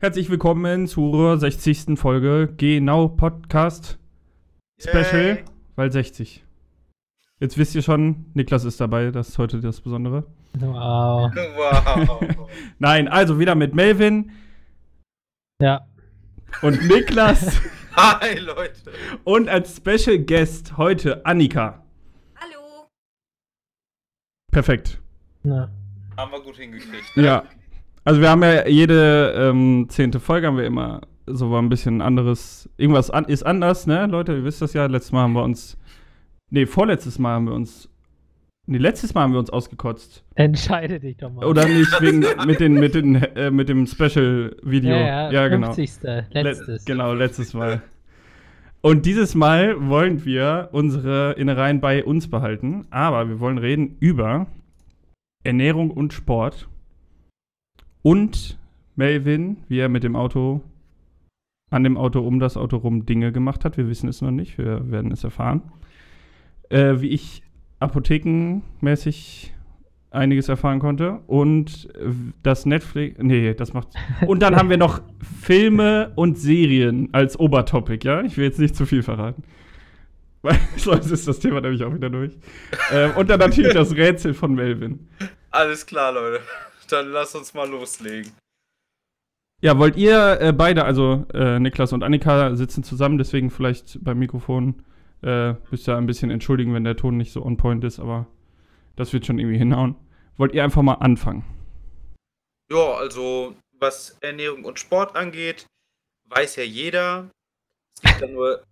Herzlich willkommen zur 60. Folge Genau Podcast Special, Yay. weil 60. Jetzt wisst ihr schon, Niklas ist dabei, das ist heute das Besondere. Wow. Wow. Nein, also wieder mit Melvin Ja. und Niklas Hi, Leute. und als Special Guest heute Annika. Hallo. Perfekt. ja. Haben wir gut hingekriegt. ne? Ja. Also wir haben ja jede ähm, zehnte Folge haben wir immer so ein bisschen anderes. Irgendwas an, ist anders, ne, Leute? Ihr wisst das ja. Letztes Mal haben wir uns. Nee, vorletztes Mal haben wir uns. Nee, letztes Mal haben wir uns ausgekotzt. Entscheide dich doch mal. Oder nicht wegen mit den mit den äh, mit dem Special Video. ja, ja, genau. 50. Le- Letztes. genau, letztes Mal. Und dieses Mal wollen wir unsere Innereien bei uns behalten, aber wir wollen reden über Ernährung und Sport. Und Melvin, wie er mit dem Auto, an dem Auto um das Auto rum Dinge gemacht hat. Wir wissen es noch nicht, wir werden es erfahren. Äh, wie ich apothekenmäßig einiges erfahren konnte. Und äh, das Netflix. Nee, das macht. Und dann haben wir noch Filme und Serien als Obertopic, ja? Ich will jetzt nicht zu viel verraten. Weil sonst ist das Thema nämlich auch wieder durch. ähm, und dann natürlich das Rätsel von Melvin. Alles klar, Leute. Dann lass uns mal loslegen. Ja, wollt ihr äh, beide, also äh, Niklas und Annika, sitzen zusammen, deswegen vielleicht beim Mikrofon äh, müsst ihr ein bisschen entschuldigen, wenn der Ton nicht so on point ist, aber das wird schon irgendwie hinhauen. Wollt ihr einfach mal anfangen? Ja, also was Ernährung und Sport angeht, weiß ja jeder. Es gibt da nur,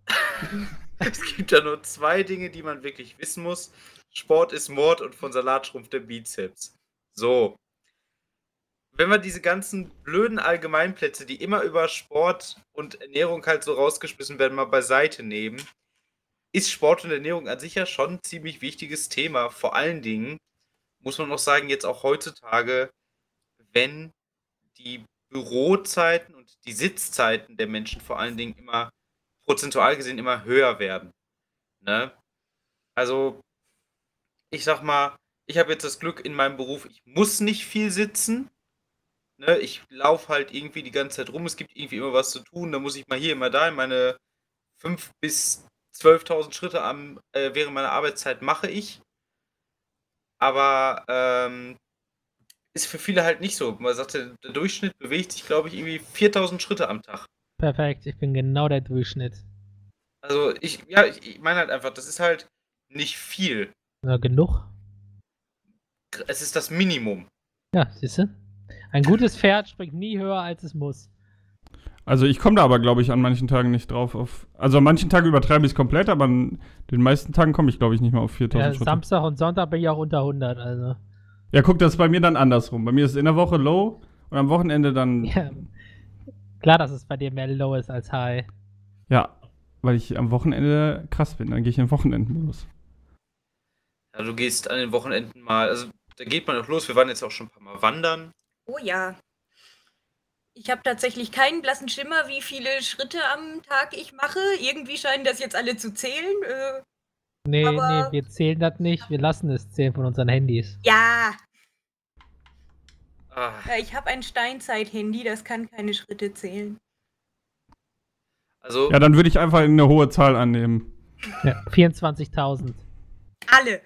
es gibt da nur zwei Dinge, die man wirklich wissen muss. Sport ist Mord und von Salat schrumpft der Bizeps. So. Wenn wir diese ganzen blöden Allgemeinplätze, die immer über Sport und Ernährung halt so rausgeschmissen werden, mal beiseite nehmen, ist Sport und Ernährung an sich ja schon ein ziemlich wichtiges Thema. Vor allen Dingen muss man auch sagen, jetzt auch heutzutage, wenn die Bürozeiten und die Sitzzeiten der Menschen vor allen Dingen immer prozentual gesehen immer höher werden. Ne? Also, ich sag mal, ich habe jetzt das Glück in meinem Beruf, ich muss nicht viel sitzen. Ne? Ich laufe halt irgendwie die ganze Zeit rum, es gibt irgendwie immer was zu tun, da muss ich mal hier, immer da, meine 5.000 bis 12.000 Schritte am, äh, während meiner Arbeitszeit mache ich. Aber ähm, ist für viele halt nicht so. Man sagt, der, Durchschnitt bewegt sich, glaube ich, irgendwie 4000 Schritte am Tag. Perfekt, ich bin genau der Durchschnitt. Also ich, ja, ich, ich meine halt einfach, das ist halt nicht viel. Ja, genug. Es ist das Minimum. Ja, siehst du? Ein gutes Pferd springt nie höher, als es muss. Also ich komme da aber, glaube ich, an manchen Tagen nicht drauf. Auf, also an manchen Tagen übertreibe ich es komplett, aber an den meisten Tagen komme ich, glaube ich, nicht mehr auf 4000 Ja, Schritte. Samstag und Sonntag bin ich auch unter 100, also. Ja, guck, das ist bei mir dann andersrum. Bei mir ist es in der Woche low und am Wochenende dann, ja, Ja. Klar, dass es bei dir mehr Low ist als High. weil ich am Wochenende krass bin. Dann gehe ich in den Wochenendmodus. Ja, du gehst an den Wochenenden mal, also da geht man auch los. Wir waren jetzt auch schon ein paar Mal wandern. Oh ja. Ich habe tatsächlich keinen blassen Schimmer, wie viele Schritte am Tag ich mache. Irgendwie scheinen das jetzt alle zu zählen. Äh, Nee, Aber- nee, wir zählen das nicht. Wir lassen es zählen von unseren Handys. ja, ja, ich habe ein Steinzeit-Handy, das kann keine Schritte zählen. also, Ja, dann würde ich einfach eine hohe Zahl annehmen. Ja, 24.000. Alle.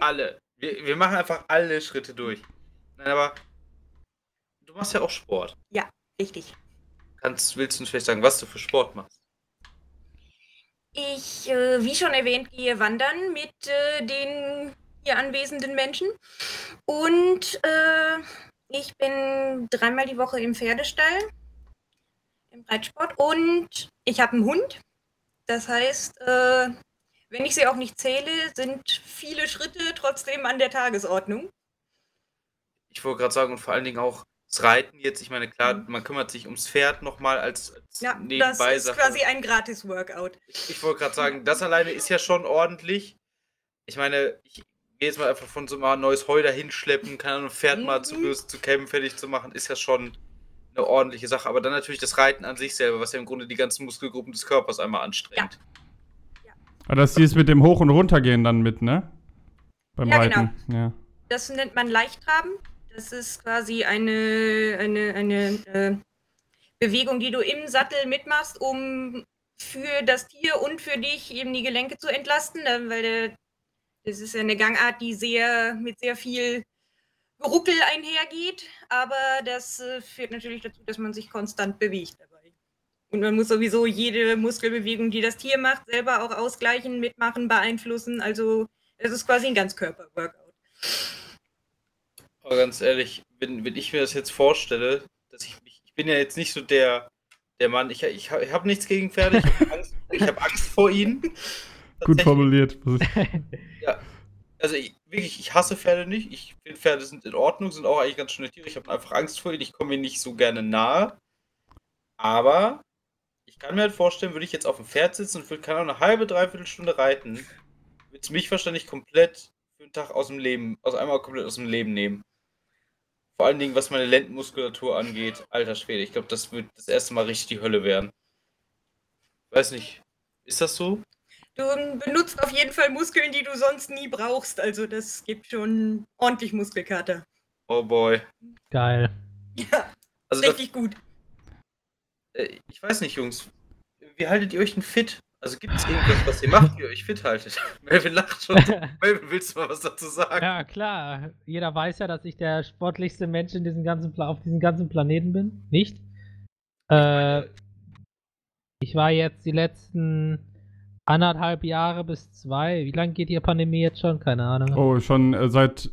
alle. Wir, wir machen einfach alle Schritte durch. Nein, aber du machst ja auch Sport. Richtig. Kannst, willst du uns vielleicht sagen, was du für Sport machst? Ich, äh, wie schon erwähnt, gehe wandern mit äh, den hier anwesenden Menschen. Und äh, ich bin dreimal die Woche im Pferdestall, im Reitsport. Und ich habe einen Hund. Das heißt, äh, wenn ich sie auch nicht zähle, sind viele Schritte trotzdem an der Tagesordnung. Ich wollte gerade sagen, und vor allen Dingen auch das Reiten jetzt. Ich meine, klar, man kümmert sich ums Pferd nochmal als, als Ja, das nebenbei ist quasi ein Gratis-Workout. Ich, ich wollte gerade sagen, das alleine ist ja schon ordentlich. Ich meine, ich gehe jetzt mal einfach von so mal ein neues Heu dahin schleppen, kann ein Pferd mal zu Mhm. böse zu kämmen, fertig zu machen, ist ja schon eine ordentliche Sache. Aber dann natürlich das Reiten an sich selber, was ja im Grunde die ganzen Muskelgruppen des Körpers einmal anstrengt. Aber das ist mit dem Hoch- und Runtergehen dann mit, ne? Beim Ja, genau. Reiten. Ja. Das nennt man Leichttraben. Das ist quasi eine, eine, eine äh, Bewegung, die du im Sattel mitmachst, um für das Tier und für dich eben die Gelenke zu entlasten, äh, weil das ist eine Gangart, die sehr mit sehr viel Ruckel einhergeht, aber das äh, führt natürlich dazu, dass man sich konstant bewegt dabei. Und man muss sowieso jede Muskelbewegung, die das Tier macht, selber auch ausgleichen, mitmachen, beeinflussen. Also es ist quasi ein Ganzkörper-Workout. Aber ganz ehrlich, wenn, wenn ich mir das jetzt vorstelle, dass ich mich, ich bin ja jetzt nicht so der, der Mann, ich, ich, ich habe nichts gegen Pferde, ich habe Angst, ich hab Angst vor ihnen. Gut formuliert. Also ich, wirklich, ich hasse Pferde nicht. Ich finde Pferde sind in Ordnung, sind auch eigentlich ganz schöne Tiere. Ich habe einfach Angst vor ihnen. Ich komme ihnen nicht so gerne nahe. Aber ich kann mir halt vorstellen, würde ich jetzt auf dem Pferd sitzen und würde keine Ahnung, eine halbe, dreiviertel Stunde reiten, würde es mich wahrscheinlich komplett für einen Tag aus dem Leben, also einmal komplett aus dem Leben nehmen. Vor allen Dingen, was meine Lendenmuskulatur angeht. Alter Schwede, ich glaube, das wird das erste Mal richtig die Hölle werden. Weiß nicht. Ist das so? Du benutzt auf jeden Fall Muskeln, die du sonst nie brauchst. Also das gibt schon ordentlich Muskelkater. Oh boy. Geil. Ja, Also das, richtig gut. äh, ich weiß nicht, Jungs. Wie haltet ihr euch denn fit? Also gibt es irgendwas, was ihr macht, wie ihr euch fit haltet? Melvin lacht schon. Melvin, willst du mal was dazu sagen? Ja, klar. Jeder weiß ja, dass ich der sportlichste Mensch in diesem ganzen Pla auf diesem ganzen Planeten bin. Nicht? Äh, ich war jetzt die letzten anderthalb Jahre bis zwei. Wie lange geht die Pandemie jetzt schon? Keine Ahnung. Oh, schon äh, seit, sag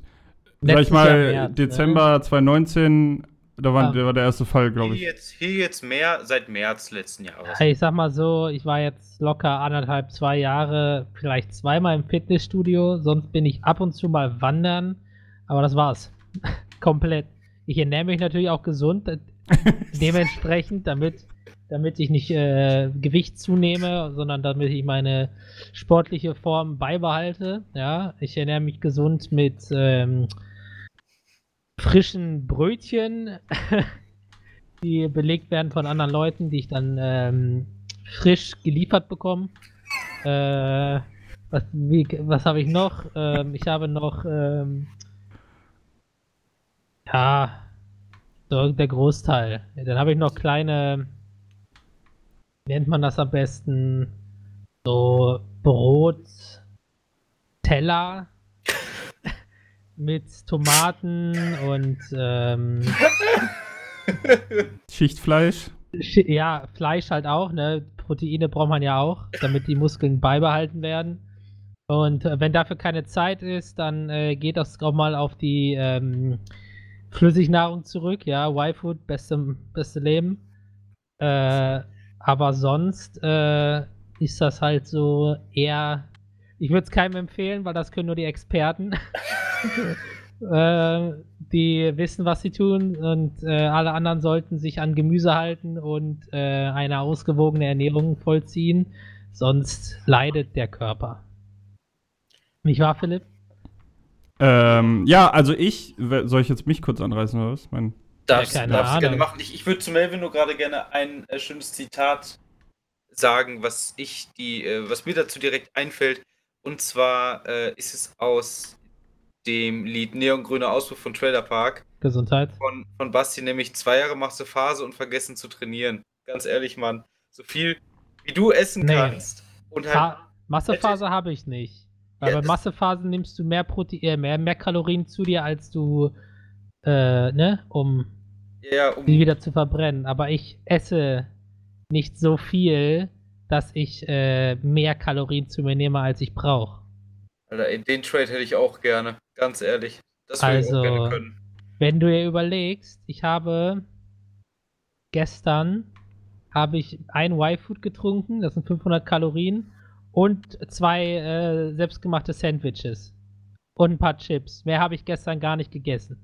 ich Letztes mal, Jahr März, ne? Dezember 2019, da war, Ah. der war der erste Fall, glaube Hier ich. jetzt, hier jetzt mehr seit März letzten Jahres. Ich sag mal so, ich war jetzt locker anderthalb, zwei Jahre, vielleicht zweimal im Fitnessstudio. Sonst bin ich ab und zu mal wandern. Aber das war's. Komplett. Ich ernähre mich natürlich auch gesund. äh, Dementsprechend, damit, damit ich nicht äh, Gewicht zunehme, sondern damit ich meine sportliche Form beibehalte. Ja, ich ernähre mich gesund mit ähm, frischen Brötchen, die belegt werden von anderen Leuten, die ich dann ähm, frisch geliefert bekomme. Äh, was was habe ich noch? Ähm, ich habe noch ähm, ja der Großteil. Dann habe ich noch kleine, nennt man das am besten? So Brot, Teller mit Tomaten und ähm, Schichtfleisch. Sch- Ja, Fleisch halt auch, ne? Proteine braucht man ja auch, damit die Muskeln beibehalten werden. Und äh, wenn dafür keine Zeit ist, dann äh, geht das auch mal auf die ähm, Flüssignahrung zurück, ja, Y-Food, beste, beste Leben. Äh, aber sonst äh, ist das halt so eher. Ich würde es keinem empfehlen, weil das können nur die Experten. äh, die wissen, was sie tun und äh, alle anderen sollten sich an Gemüse halten und äh, eine ausgewogene Ernährung vollziehen, sonst leidet der Körper. Nicht wahr, Philipp? Ähm, ja, also ich, soll ich jetzt mich kurz anreißen oder was? Mein, Darfst, Ja, du gerne machen. Ich, ich würde zu Melvin nur gerade gerne ein äh, schönes Zitat sagen, was ich die, äh, was mir dazu direkt einfällt. Und zwar äh, ist es aus dem Lied Neongrüner Auspuff von Trailer Park Gesundheit. von, von Basti, nämlich zwei Jahre machst du Phase und vergessen zu trainieren. Ganz ehrlich, Mann. So viel wie du essen Nee. kannst. Und halt, Massephase habe ich nicht. Weil Ja, bei Massephase nimmst du mehr Protein, äh, mehr, mehr Kalorien zu dir, als du, äh, ne, um ja, um, die wieder zu verbrennen. Aber ich esse nicht so viel, dass ich äh, mehr Kalorien zu mir nehme, als ich brauche. Alter, ey, den Trade hätte ich auch gerne. Ganz ehrlich. Das würde ich auch Also- gerne können. Wenn du dir überlegst, ich habe gestern habe ich ein Y-Food getrunken, das sind 500 Kalorien und zwei äh, selbstgemachte Sandwiches und ein paar Chips. Mehr habe ich gestern gar nicht gegessen.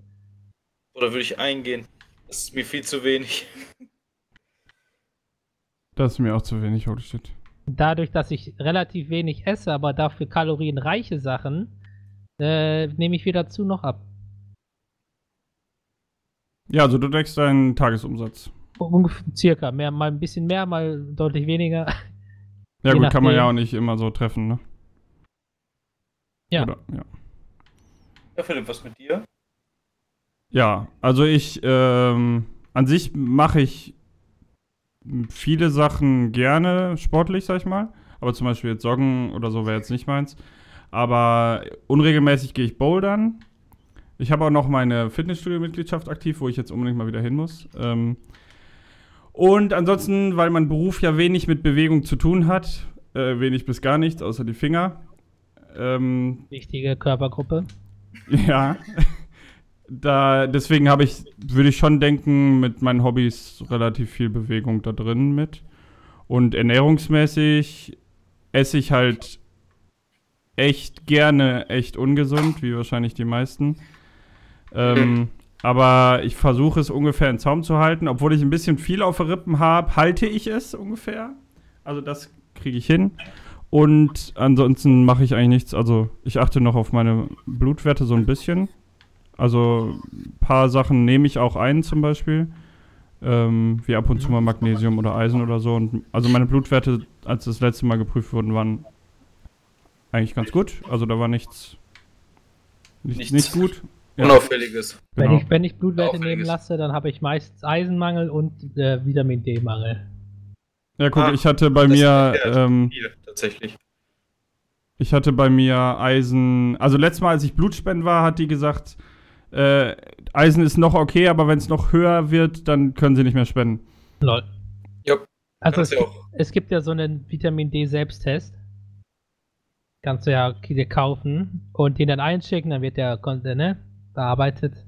Oder würde ich eingehen? Das ist mir viel zu wenig. das ist mir auch zu wenig, holy shit. Dadurch, dass ich relativ wenig esse, aber dafür kalorienreiche Sachen, äh, nehme ich wieder zu noch ab. Ja, also du deckst deinen Tagesumsatz. Ungefähr circa. Mehr, mal ein bisschen mehr, mal deutlich weniger. Ja Je gut, kann man ja nachdem. auch nicht immer so treffen, ne? Ja. Oder, ja. Ja, Philipp, was mit dir? Ja, also ich, ähm, an sich mache ich viele Sachen gerne sportlich, sag ich mal. Aber zum Beispiel jetzt Joggen oder so wäre jetzt nicht meins. Aber unregelmäßig gehe ich bouldern. Ich habe auch noch meine Fitnessstudio-Mitgliedschaft aktiv, wo ich jetzt unbedingt mal wieder hin muss. Ähm, und ansonsten, weil mein Beruf ja wenig mit Bewegung zu tun hat, äh, wenig bis gar nichts, außer die Finger. Ähm, Wichtige Körpergruppe. ja. Da, deswegen habe ich, würde ich schon denken, mit meinen Hobbys relativ viel Bewegung da drin mit. Und ernährungsmäßig esse ich halt echt gerne echt ungesund, wie wahrscheinlich die meisten. Ähm, aber ich versuche es ungefähr in Zaum zu halten. Obwohl ich ein bisschen viel auf den Rippen habe, halte ich es ungefähr. Also das kriege ich hin. Und ansonsten mache ich eigentlich nichts. Also ich achte noch auf meine Blutwerte so ein bisschen. Also ein paar Sachen nehme ich auch ein zum Beispiel. Ähm, wie ab und zu mal Magnesium oder Eisen oder so. Und also meine Blutwerte, als das letzte Mal geprüft wurden, waren eigentlich ganz gut. Also da war nichts, nichts, Nichts. nicht gut. Ja, Unauffälliges. Wenn, genau. ich, wenn ich Blutwerte nehmen lasse, dann habe ich meistens Eisenmangel und äh, Vitamin D-Mangel. Ja, guck, Ah, ich hatte bei mir, ähm, Viel, tatsächlich. ich hatte bei mir Eisen, also letztes Mal, als ich Blutspenden war, hat die gesagt, äh, Eisen ist noch okay, aber wenn es noch höher wird, dann können sie nicht mehr spenden. Lol. Jupp, Also es, ja es gibt ja so einen Vitamin D-Selbsttest. Kannst du ja dir kaufen und den dann einschicken, dann wird der äh, ne, bearbeitet.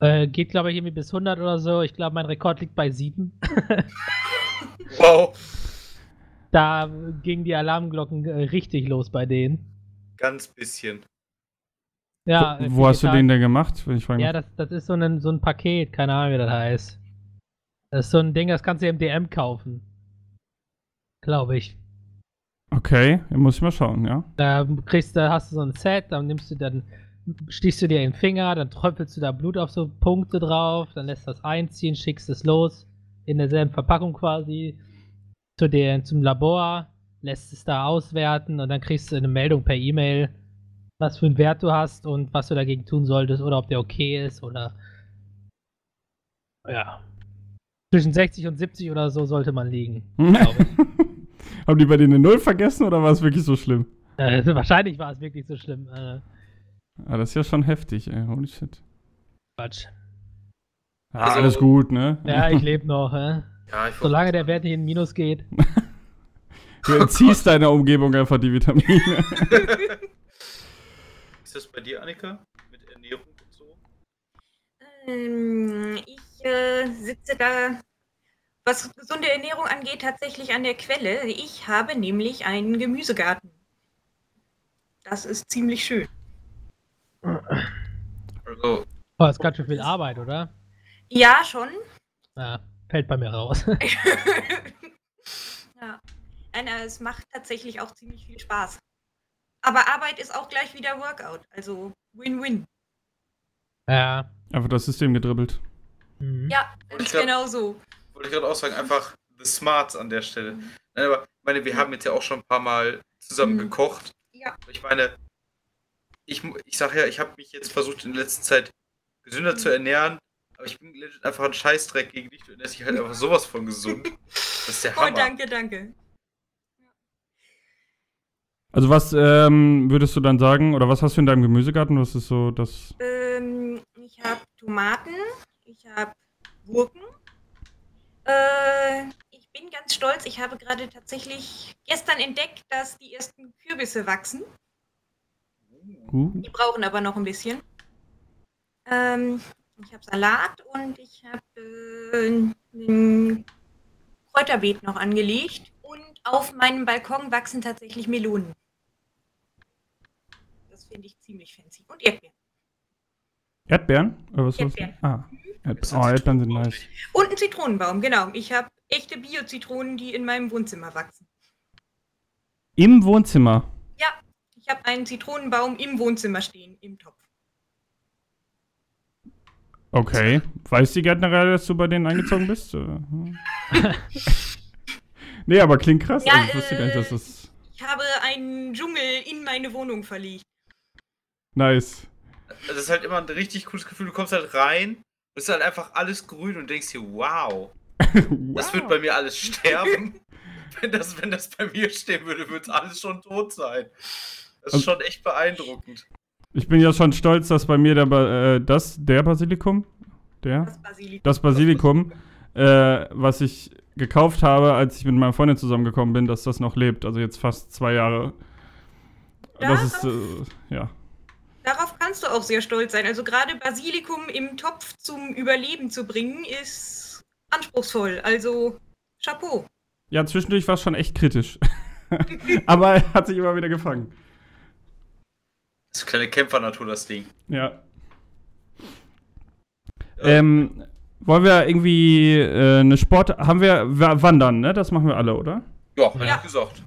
Äh, geht, glaube ich, irgendwie bis 100 oder so. Ich glaube, mein Rekord liegt bei 7. Wow, da gingen die Alarmglocken äh, richtig los bei denen. ganz bisschen. Ja, wo äh, wo hast du den denn gemacht? Wenn ich fragen Ja, das, das ist so ein, so ein Paket, keine Ahnung, wie das heißt. Das ist so ein Ding, das kannst du im DM kaufen. Glaube ich. Okay, dann muss ich mal schauen, ja. Da kriegst du, hast du so ein Set, dann nimmst du dann, stichst du dir in den Finger, dann tröpfelst du da Blut auf so Punkte drauf, dann lässt das einziehen, schickst es los, in derselben Verpackung quasi, zu der, zum Labor, lässt es da auswerten und dann kriegst du eine Meldung per E-Mail, was für einen Wert du hast und was du dagegen tun solltest oder ob der okay ist oder ja. Zwischen 60 und 70 oder so sollte man liegen, glaube ich. Haben die bei denen eine Null vergessen oder war es wirklich so schlimm? äh, wahrscheinlich war es wirklich so schlimm. Äh, Ah, das ist ja schon heftig, ey. Holy shit. Quatsch. Ja, Also- alles gut, ne? Ja, ich lebe noch, hä? Ja, ich Solange der Wert nicht in Minus geht. Du entziehst deiner Umgebung einfach die Vitamine. Ist das bei dir, Annika? Mit Ernährung und so? Ähm, ich äh, sitze da, was gesunde Ernährung angeht, tatsächlich an der Quelle. Ich habe nämlich einen Gemüsegarten. Das ist ziemlich schön. Also, Oh, ist ganz schön viel Arbeit, oder? Ja, schon. Ja, fällt bei mir raus. ja. Nein, es macht tatsächlich auch ziemlich viel Spaß. Aber Arbeit ist auch gleich wieder Workout. Also Win-Win. ja. einfach das System gedribbelt. Mhm. Ja, glaub- genau so. wollte ich gerade auch sagen, einfach The Smarts an der Stelle. Nein, aber ich meine, wir haben jetzt ja auch schon ein paar Mal zusammen Mhm. gekocht. Ja. Ich meine, ich, ich sag ja, ich habe mich jetzt versucht in der letzten Zeit gesünder zu ernähren, aber ich bin einfach ein Scheißdreck gegen dich. Du ernährst dich halt einfach sowas von gesund. Das ist der Oh, Hammer. danke, danke. Also was ähm, würdest du dann sagen, oder was hast du in deinem Gemüsegarten? Was ist so das... Ähm, ich habe Tomaten, ich habe Gurken. Äh, ich bin ganz stolz. Ich habe gerade tatsächlich gestern entdeckt, dass die ersten Kürbisse wachsen. Uh, Die brauchen aber noch ein bisschen. Ähm, ich habe Salat und ich habe äh, ein Kräuterbeet noch angelegt. Auf meinem Balkon wachsen tatsächlich Melonen. Das finde ich ziemlich fancy. Und Erdbeeren. Erdbeeren? Oder was? Erdbeeren. Ah, Erd Das oh, Erdbeeren sind nice. Und ein Zitronenbaum, genau. Ich habe echte Bio-Zitronen, die in meinem Wohnzimmer wachsen. Im Wohnzimmer. Ich habe einen Zitronenbaum im Wohnzimmer stehen, im Topf. Okay. Weiß die Gärtnerei, dass du bei denen eingezogen bist? nee, aber klingt krass. Ja, also, ich wusste gar nicht, dass äh, das Ich habe einen Dschungel in meine Wohnung verlegt. nice. Das ist halt immer ein richtig cooles Gefühl. Du kommst halt rein, es ist halt einfach alles grün und denkst dir, wow, das wird bei mir alles sterben. wenn, das, wenn das bei mir stehen würde, würde es alles schon tot sein. Das ist Also- schon echt beeindruckend. Ich bin ja schon stolz, dass bei mir der, Ba- äh, das, der Basilikum, der, Das Basilikum. das Basilikum, äh, was ich gekauft habe, als ich mit meiner Freundin zusammengekommen bin, dass das noch lebt. Also jetzt fast zwei Jahre. Das ist, äh, ja. Darauf kannst du auch sehr stolz sein. Also gerade Basilikum im Topf zum Überleben zu bringen, ist anspruchsvoll. Also Chapeau. Ja, zwischendurch war es schon echt kritisch. Aber er hat sich immer wieder gefangen. Das ist eine kleine Kämpfernatur, das Ding. Ja. Ähm, wollen wir irgendwie äh, eine Sport. Haben wir wa- Wandern, ne? Das machen wir alle, oder? Ja, Ja. ich gesagt.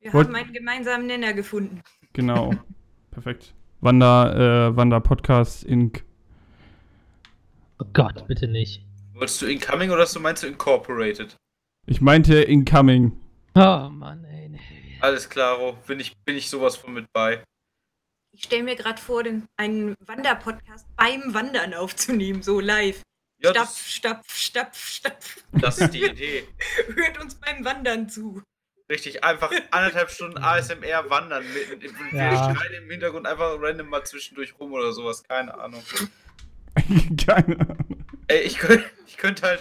Wir Wollt- haben einen gemeinsamen Nenner gefunden. Genau. Perfekt. Wander, äh, Wander Podcast Inc. Oh Gott, bitte nicht. Wolltest du Incoming oder hast du meinst du Incorporated? Ich meinte Incoming. Oh Mann, ey. nee. Alles klaro, bin ich, bin ich sowas von mit bei. Ich stelle mir gerade vor, den, einen Wanderpodcast beim Wandern aufzunehmen, so live. Ja, stapf, stapf, stapf, stapf. das ist die Idee. Hört uns beim Wandern zu. Richtig, einfach anderthalb Stunden ASMR wandern. Mit, mit, wir Ja. schreien im Hintergrund einfach random mal zwischendurch rum oder sowas, keine Ahnung. Keine Ahnung. Ey, ich könnte ich könnt halt.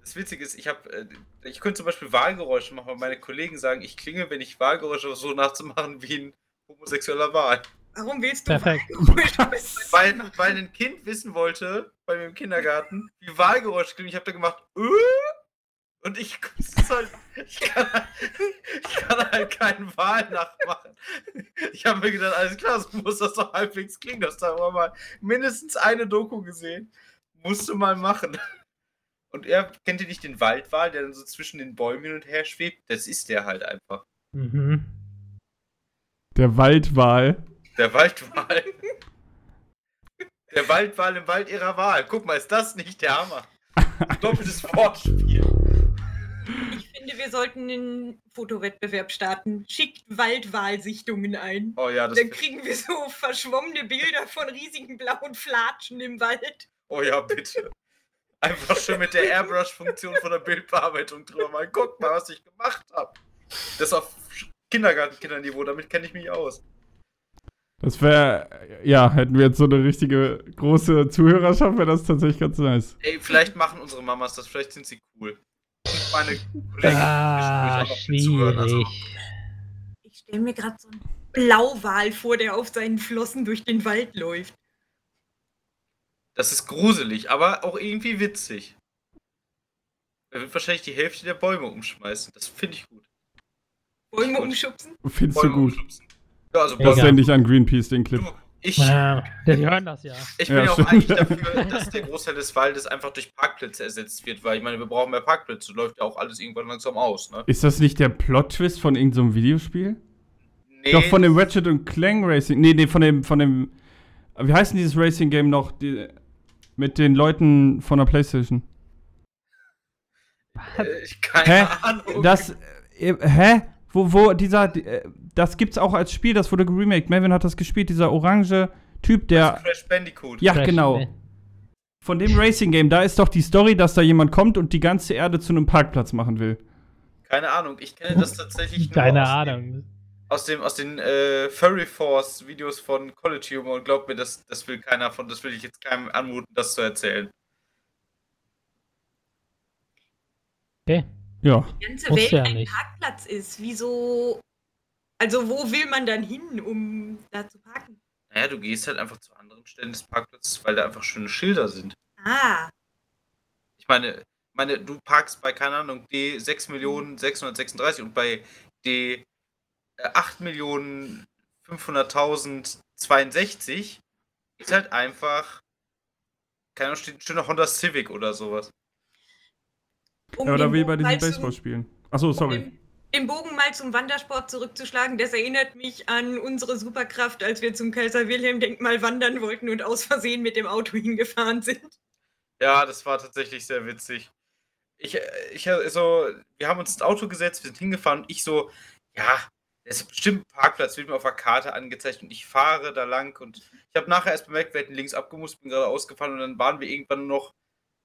Das Witzige ist, ich habe, äh, ich könnte zum Beispiel Wahlgeräusche machen, weil meine Kollegen sagen, ich klinge, wenn ich Wahlgeräusche versuche so nachzumachen wie ein homosexueller Wahl. Warum willst du Perfekt. Wahlgeräusche Weil, weil ein Kind wissen wollte, bei mir im Kindergarten, wie Wahlgeräusche klingen. Ich habe da gemacht, äh? und ich, halt, ich, kann, halt- ich kann halt keinen Wahl nachmachen. Ich habe mir gedacht, alles klar, so muss das doch halbwegs klingen. Das da aber mal mindestens eine Doku gesehen. Musst du mal machen. Und er kennt ihr nicht den Waldwal, der dann so zwischen den Bäumen hin und her schwebt? Das ist der halt einfach. Mhm. Der Waldwal. Der Waldwal. Der Waldwal im Wald ihrer Wahl. Guck mal, ist das nicht der Hammer? Doppeltes Wortspiel. Ich finde, wir sollten einen Fotowettbewerb starten. Schickt Waldwahlsichtungen ein. Oh ja, das. Dann kriegen wir so verschwommene Bilder von riesigen blauen Flatschen im Wald. Oh ja, bitte. Einfach schön mit der Airbrush-Funktion von der Bildbearbeitung drüber mal. Guck mal, was ich gemacht habe. Das auf Kindergartenkinderniveau, damit kenne ich mich aus. Das wäre, ja, hätten wir jetzt so eine richtige große Zuhörerschaft, wäre das tatsächlich ganz nice. Ey, vielleicht machen unsere Mamas das, vielleicht sind sie cool. Meine Kollegen Ah, zuhören, also- schwierig. Ich stelle mir gerade so einen Blauwal vor, der auf seinen Flossen durch den Wald läuft. Das ist gruselig, aber auch irgendwie witzig. Er wird wahrscheinlich die Hälfte der Bäume umschmeißen. Das finde ich gut. Bäume umschubsen. Findest du gut? umschubsen. Ja, also. Das sende ich an Greenpeace, den Clip. du, ich, Ja, die hören das ja. ich bin Ja, ja auch eigentlich dafür, dass der Großteil des Waldes einfach durch Parkplätze ersetzt wird, weil ich meine, wir brauchen mehr Parkplätze. Läuft ja auch alles irgendwann langsam aus, ne? Ist das nicht der Plot-Twist von irgendeinem so Videospiel? Nee, Doch, von dem Ratchet und Clank Racing. Nee, nee, von dem, von dem. Wie heißt denn dieses Racing-Game noch? Die, mit den Leuten von der Playstation. äh, ich keine Hä? Ahnung. Das. Äh, hä? Wo, wo, dieser. Äh, das gibt's auch als Spiel, das wurde geremaked. Melvin hat das gespielt, dieser orange Typ, der. Crash Bandicoot. Ja, Crash, genau. ne? Von dem Racing-Game, da ist doch die Story, dass da jemand kommt und die ganze Erde zu einem Parkplatz machen will. Keine Ahnung. Ich kenne das tatsächlich nur Keine aus Ahnung. Dem, aus dem aus den äh, Furry Force Videos von College Humor und glaub mir, das, das will keiner von, das will ich jetzt keinem anmuten, das zu erzählen. Okay. Ja. Die ganze Muss Welt ja ein nicht. Parkplatz ist. Wieso. Also, wo will man dann hin, um da zu parken? Naja, du gehst halt einfach zu anderen Stellen des Parkplatzes, weil da einfach schöne Schilder sind. Ah, Ich meine, meine, du parkst bei, keine Ahnung, D 6.636 und bei D äh, 8.500.062 ist halt einfach, keine Ahnung, steht ein schöner Honda Civic oder sowas. Um ja oder wie bei diesen Baseballspielen. Achso, sorry. Den, den Bogen mal zum Wandersport zurückzuschlagen, das erinnert mich an unsere Superkraft, als wir zum Kaiser Wilhelm Denkmal wandern wollten und aus Versehen mit dem Auto hingefahren sind. Ja, das war tatsächlich sehr witzig. Ich, äh, ich, äh, so, wir haben uns ins Auto gesetzt, wir sind hingefahren und ich so, ja, Es ist bestimmt ein Parkplatz, wird mir auf der Karte angezeigt und ich fahre da lang und ich habe nachher erst bemerkt, wir hätten links abgemusst, bin gerade ausgefahren und dann waren wir irgendwann nur noch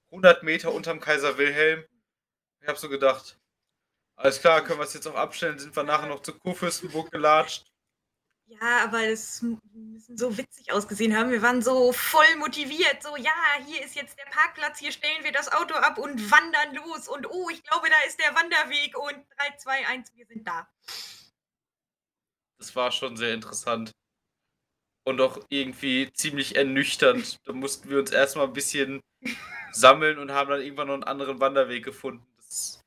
100 Meter unterm Kaiser Wilhelm. Ich habe so gedacht, alles klar, können wir es jetzt auch abstellen, sind wir nachher noch zu Kurfürstenburg gelatscht. Ja, aber es müssen so witzig ausgesehen haben. Wir waren so voll motiviert. So, ja, hier ist jetzt der Parkplatz, hier stellen wir das Auto ab und wandern los. Und oh, ich glaube, da ist der Wanderweg. Und 3, 2, 1, wir sind da. Das war schon sehr interessant. Und auch irgendwie ziemlich ernüchternd. Da mussten wir uns erstmal ein bisschen sammeln und haben dann irgendwann noch einen anderen Wanderweg gefunden. Ist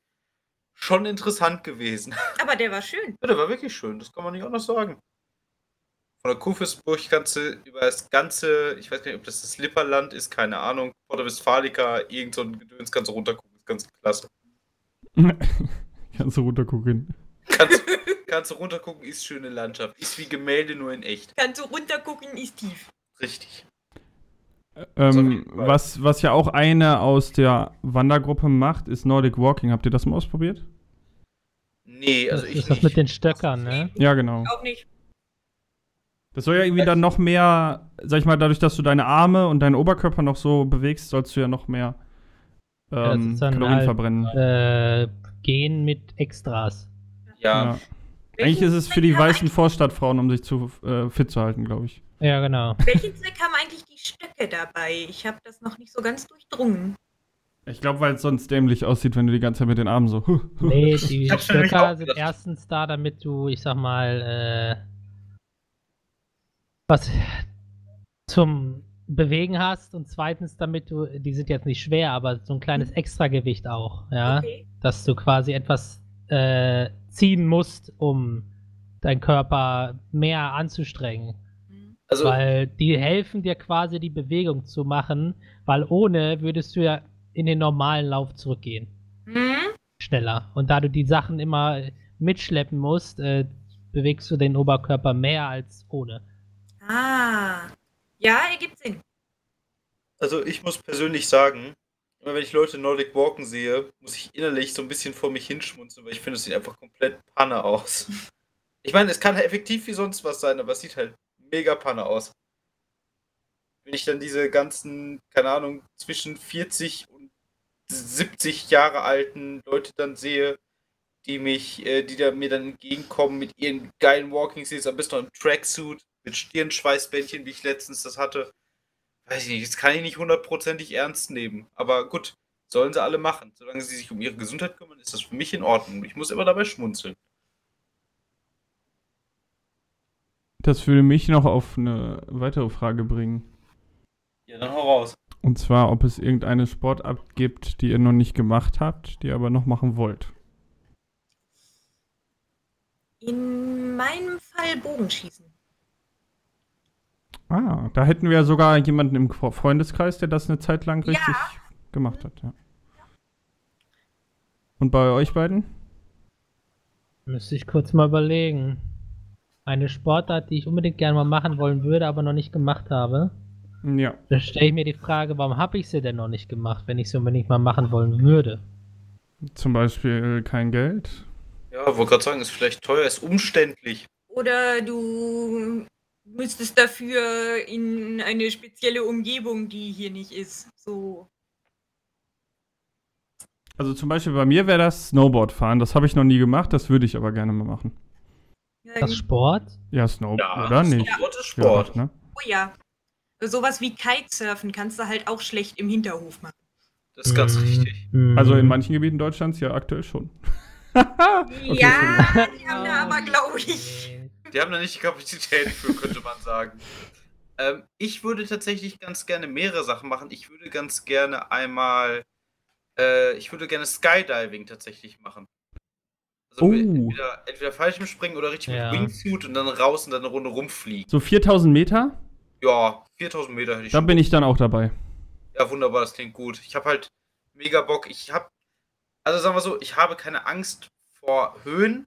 schon interessant gewesen. Aber der war schön. Ja, der war wirklich schön, das kann man nicht anders sagen. Von der Kurfürstenburg kannst du über das ganze, ich weiß gar nicht, ob das das Lipperland ist, keine Ahnung, Porta Westfalica, irgend so ein Gedöns kannst du runtergucken, ist ganz klasse. Kannst du runtergucken. Kannst, kannst du runtergucken, ist schöne Landschaft. Ist wie Gemälde, nur in echt. Kannst du runtergucken, ist tief. Richtig. Ähm, was, was ja auch eine aus der Wandergruppe macht, ist Nordic Walking. Habt ihr das mal ausprobiert? Nee, also das ich ist das nicht. mit den Stöckern, ne? Ja, genau. Auch nicht. Das soll ja irgendwie dann noch mehr, sag ich mal, dadurch, dass du deine Arme und deinen Oberkörper noch so bewegst, sollst du ja noch mehr das ähm, dann Kalorien halt- verbrennen. Äh, gehen mit Extras. Ja, Ja. Eigentlich ist es für die weißen Vorstadtfrauen, um sich zu äh, fit zu halten, glaube ich. Ja, genau. Welchen Zweck haben eigentlich die Stöcke dabei? Ich habe das noch nicht so ganz durchdrungen. Ich glaube, weil es sonst dämlich aussieht, wenn du die ganze Zeit mit den Armen so. Nee, die Stöcker auch sind erstens da, damit du, ich sag mal, äh, was zum Bewegen hast und zweitens, damit du, die sind jetzt nicht schwer, aber so ein kleines Extragewicht auch, ja, Okay. dass du quasi etwas äh, ziehen musst, um deinen Körper mehr anzustrengen. Also Weil die helfen dir quasi die Bewegung zu machen, weil ohne würdest du ja in den normalen Lauf zurückgehen. Hm? Schneller. Und da du die Sachen immer mitschleppen musst, äh, bewegst du den Oberkörper mehr als ohne. Ah. Ja, ergibt Sinn. Also ich muss persönlich sagen, immer wenn ich Leute Nordic Walken sehe, muss ich innerlich so ein bisschen vor mich hinschmunzeln, weil ich finde, es sieht einfach komplett Panne aus. Ich meine, es kann halt effektiv wie sonst was sein, aber es sieht halt mega Panne aus. Wenn ich dann diese ganzen, keine Ahnung, zwischen 40 und 70 Jahre alten Leute dann sehe, die mich, äh, die da mir dann entgegenkommen mit ihren geilen Walking Seats, am besten noch im Tracksuit, mit Stirnschweißbändchen, wie ich letztens das hatte. Weiß ich nicht, das kann ich nicht hundertprozentig ernst nehmen. Aber gut, sollen sie alle machen. Solange sie sich um ihre Gesundheit kümmern, ist das für mich in Ordnung. Ich muss immer dabei schmunzeln. Das würde mich noch auf eine weitere Frage bringen. Ja, dann hau raus. Und zwar, ob es irgendeine Sportart gibt, die ihr noch nicht gemacht habt, die ihr aber noch machen wollt. In meinem Fall Bogenschießen. Ah, da hätten wir ja sogar jemanden im Fre- Freundeskreis, der das eine Zeit lang Ja. richtig gemacht hat, ja. Und bei euch beiden? Müsste ich kurz mal überlegen. Eine Sportart, die ich unbedingt gerne mal machen wollen würde, aber noch nicht gemacht habe. Ja. Da stelle ich mir die Frage, warum habe ich sie denn noch nicht gemacht, wenn ich sie unbedingt mal machen wollen würde? Zum Beispiel kein Geld. Ja, wollte gerade sagen, ist vielleicht teuer, ist umständlich. Oder du müsstest dafür in eine spezielle Umgebung, die hier nicht ist. So. Also zum Beispiel bei mir wäre das Snowboardfahren. Das habe ich noch nie gemacht, das würde ich aber gerne mal machen. Das Sport? Ja, Snowboard, Ja, oder nicht? Sport ist Ja, Sport. doch, ne? Oh ja. Sowas wie Kitesurfen kannst du halt auch schlecht im Hinterhof machen. Das ist ganz Mm, richtig. mm. Also in manchen Gebieten Deutschlands ja aktuell schon. ja, Entschuldigung. die haben da aber, glaube ich. Die haben da nicht die Kapazität für, könnte man sagen. Ähm, ich würde tatsächlich ganz gerne mehrere Sachen machen. Ich würde ganz gerne einmal, äh, ich würde gerne Skydiving tatsächlich machen. Also Oh. entweder, entweder Fallschirmspringen oder richtig Ja. mit Wingsuit und dann raus und dann eine Runde rumfliegen. So 4000 Meter, Ja, 4000 Meter hätte ich da schon bin ich dann auch dabei. Ja, wunderbar, das klingt gut. Ich habe halt mega Bock. Ich habe, also sagen wir so, ich habe keine Angst vor Höhen.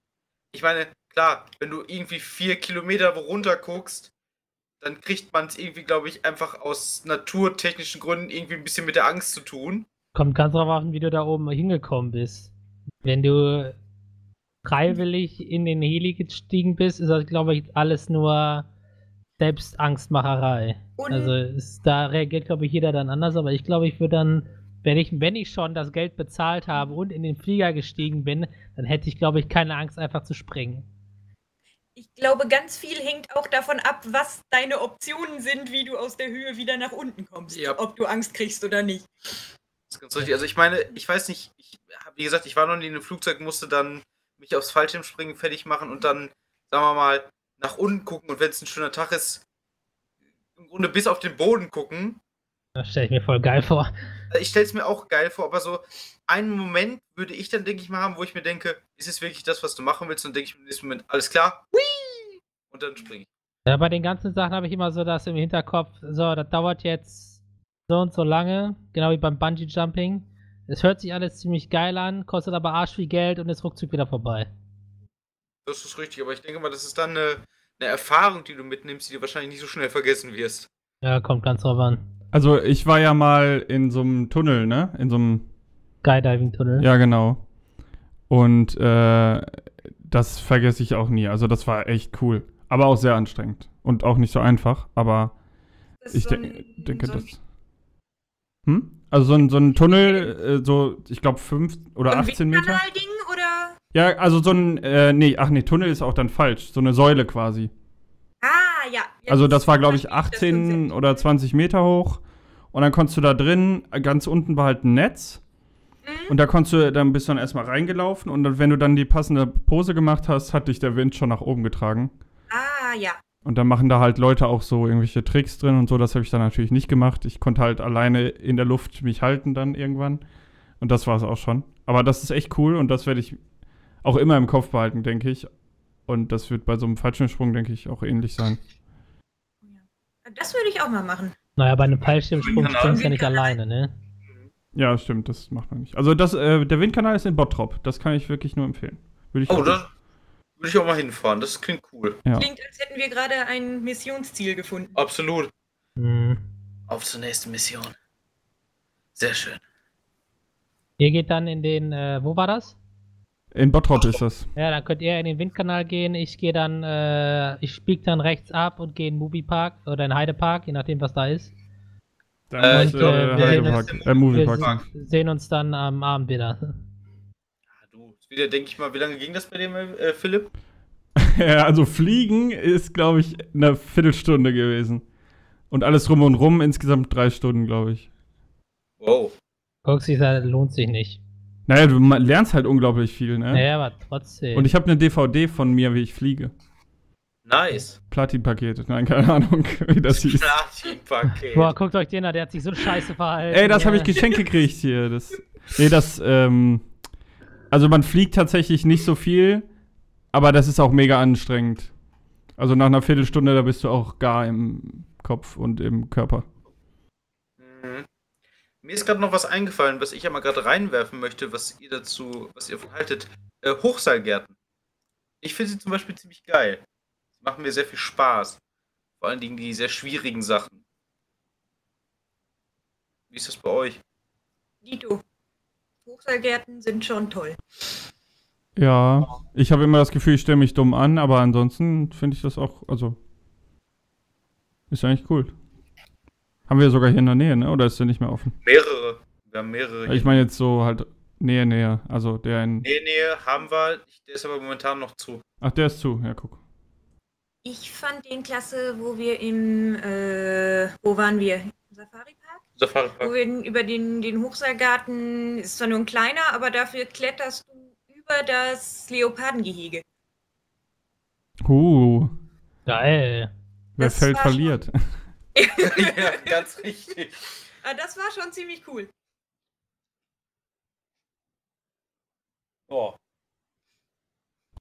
Ich meine, klar, wenn du irgendwie vier Kilometer runter guckst, dann kriegt man es irgendwie, glaube ich, einfach aus naturtechnischen Gründen irgendwie ein bisschen mit der Angst zu tun. Kommt ganz drauf an, wie du da oben hingekommen bist. Wenn du freiwillig in den Heli gestiegen bist, ist das, glaube ich, alles nur Selbstangstmacherei. Und Also ist, da reagiert, glaube ich, jeder dann anders, aber ich glaube, ich würde dann, wenn ich, wenn ich schon das Geld bezahlt habe und in den Flieger gestiegen bin, dann hätte ich, glaube ich, keine Angst, einfach zu springen. ich glaube, ganz viel hängt auch davon ab, was deine Optionen sind, wie du aus der Höhe wieder nach unten kommst. Ja. Ob du Angst kriegst oder nicht. Das ist ganz richtig. Also ich meine, ich weiß nicht, ich, wie gesagt, ich war noch nie in einem Flugzeug, musste dann mich aufs Fallschirmspringen fertig machen und dann, sagen wir mal, nach unten gucken und wenn es ein schöner Tag ist, im Grunde bis auf den Boden gucken. Das stelle ich mir voll geil vor. Also Ich stelle es mir auch geil vor, aber so einen Moment würde ich dann, denke ich mal, haben, wo ich mir denke, ist es wirklich das, was du machen willst? Und denke ich mir im nächsten Moment, alles klar, Hui! und dann springe ich. Ja, bei den ganzen Sachen habe ich immer so das im Hinterkopf, so, das dauert jetzt so und so lange, genau wie beim Bungee Jumping. Es hört sich alles ziemlich geil an, kostet aber arsch viel Geld und ist ruckzuck wieder vorbei. Das ist richtig, aber ich denke mal, das ist dann eine, eine Erfahrung, die du mitnimmst, die du wahrscheinlich nicht so schnell vergessen wirst. Ja, kommt ganz drauf an. Also ich war ja mal in so einem Tunnel, ne? In so einem Skydiving-Tunnel. Ja, genau. Und äh, das vergesse ich auch nie. Also das war echt cool. Aber auch sehr anstrengend. Und auch nicht so einfach. Aber Das ich ist so ein- denke, so ein- das. Hm? Also so ein, so ein Tunnel, äh, so, ich glaube, 5 oder so ein 18 Meter. Windkanal-Ding oder? Ja, also so ein, äh, nee, ach nee, Tunnel ist auch dann falsch. So eine Säule quasi. Ah, ja. Jetzt Also das war, glaube ich, verstehe das 18 Konzept. oder 20 Meter hoch. Und dann konntest du da drin, ganz unten war halt ein Netz. Mhm. Und da konntest du, dann bist du dann erstmal reingelaufen und dann, wenn du dann die passende Pose gemacht hast, hat dich der Wind schon nach oben getragen. Ah, ja. Und dann machen da halt Leute auch so irgendwelche Tricks drin und so. Das habe ich dann natürlich nicht gemacht. Ich konnte halt alleine in der Luft mich halten dann irgendwann. Und das war es auch schon. Aber das ist echt cool und das werde ich auch immer im Kopf behalten, denke ich. Und das wird bei so einem Fallschirmsprung, denke ich, auch ähnlich sein. Das würde ich auch mal machen. Naja, bei einem Fallschirmsprung springst du ja nicht alleine, ne? Ja, stimmt, das macht man nicht. Also das, äh, der Windkanal ist in Bottrop. Das kann ich wirklich nur empfehlen. Würde ich Oh, auch- würde ich auch mal hinfahren. Das klingt cool. Ja. Klingt, als hätten wir gerade ein Missionsziel gefunden. Absolut. Hm. Auf zur nächsten Mission. Sehr schön. Ihr geht dann in den, äh, wo war das? In Bottrop ist das. Ja, dann könnt ihr in den Windkanal gehen. Ich gehe dann, äh, ich bieg dann rechts ab und gehe in den Moviepark oder in Heidepark, je nachdem, was da ist. Dann Äh, ist, ich glaub, äh, wir Heidepark, sehen uns- äh, Moviepark. Wir sehen uns dann am Abend wieder. Du, wieder, denke ich mal, wie lange ging das bei dem, äh, Philipp? Ja, also Fliegen ist, glaube ich, eine Viertelstunde gewesen. Und alles rum und rum insgesamt drei Stunden, glaube ich. Wow. Guckst dich, das lohnt sich nicht. Naja, du lernst halt unglaublich viel, ne? Naja, aber trotzdem. Und ich habe eine DVD von mir, wie ich fliege. Nice. Platin-Paket. Nein, keine Ahnung, wie das hieß. Platin-Paket. Boah, guckt euch den an, der hat sich so scheiße verhalten. Ey, das habe ich Ja. geschenkt gekriegt hier. Das, nee, das, ähm, also man fliegt tatsächlich nicht so viel, aber das ist auch mega anstrengend. Also nach einer Viertelstunde, da bist du auch gar im Kopf und im Körper. Mhm. Mir ist gerade noch was eingefallen, was ich ja mal gerade reinwerfen möchte, was ihr dazu, was ihr davon haltet. Äh, Hochseilgärten. Ich finde sie zum Beispiel ziemlich geil. Sie machen mir sehr viel Spaß. Vor allen Dingen die sehr schwierigen Sachen. Wie ist das bei euch? Dito. Hochseilgärten sind schon toll. Ja, ich habe immer das Gefühl, ich stelle mich dumm an, aber ansonsten finde ich das auch, also, ist eigentlich cool. Haben wir sogar hier in der Nähe, ne? Oder ist der nicht mehr offen? Mehrere. Wir haben mehrere. Ich meine jetzt so halt Nähe, Nähe. Also der in. Nee, nee, haben wir. Der ist aber momentan noch zu. Ach, der ist zu. Ja, guck. Ich fand den klasse, wo wir im, äh, wo waren wir? Im Safari-Park? Wo Safari-Park. wir über den, den Hochseilgarten, ist zwar nur ein kleiner, aber dafür kletterst du über das Leopardengehege. Uh, Geil. wer Das fällt, verliert. ja, ganz richtig. Ah, das war schon ziemlich cool. Boah.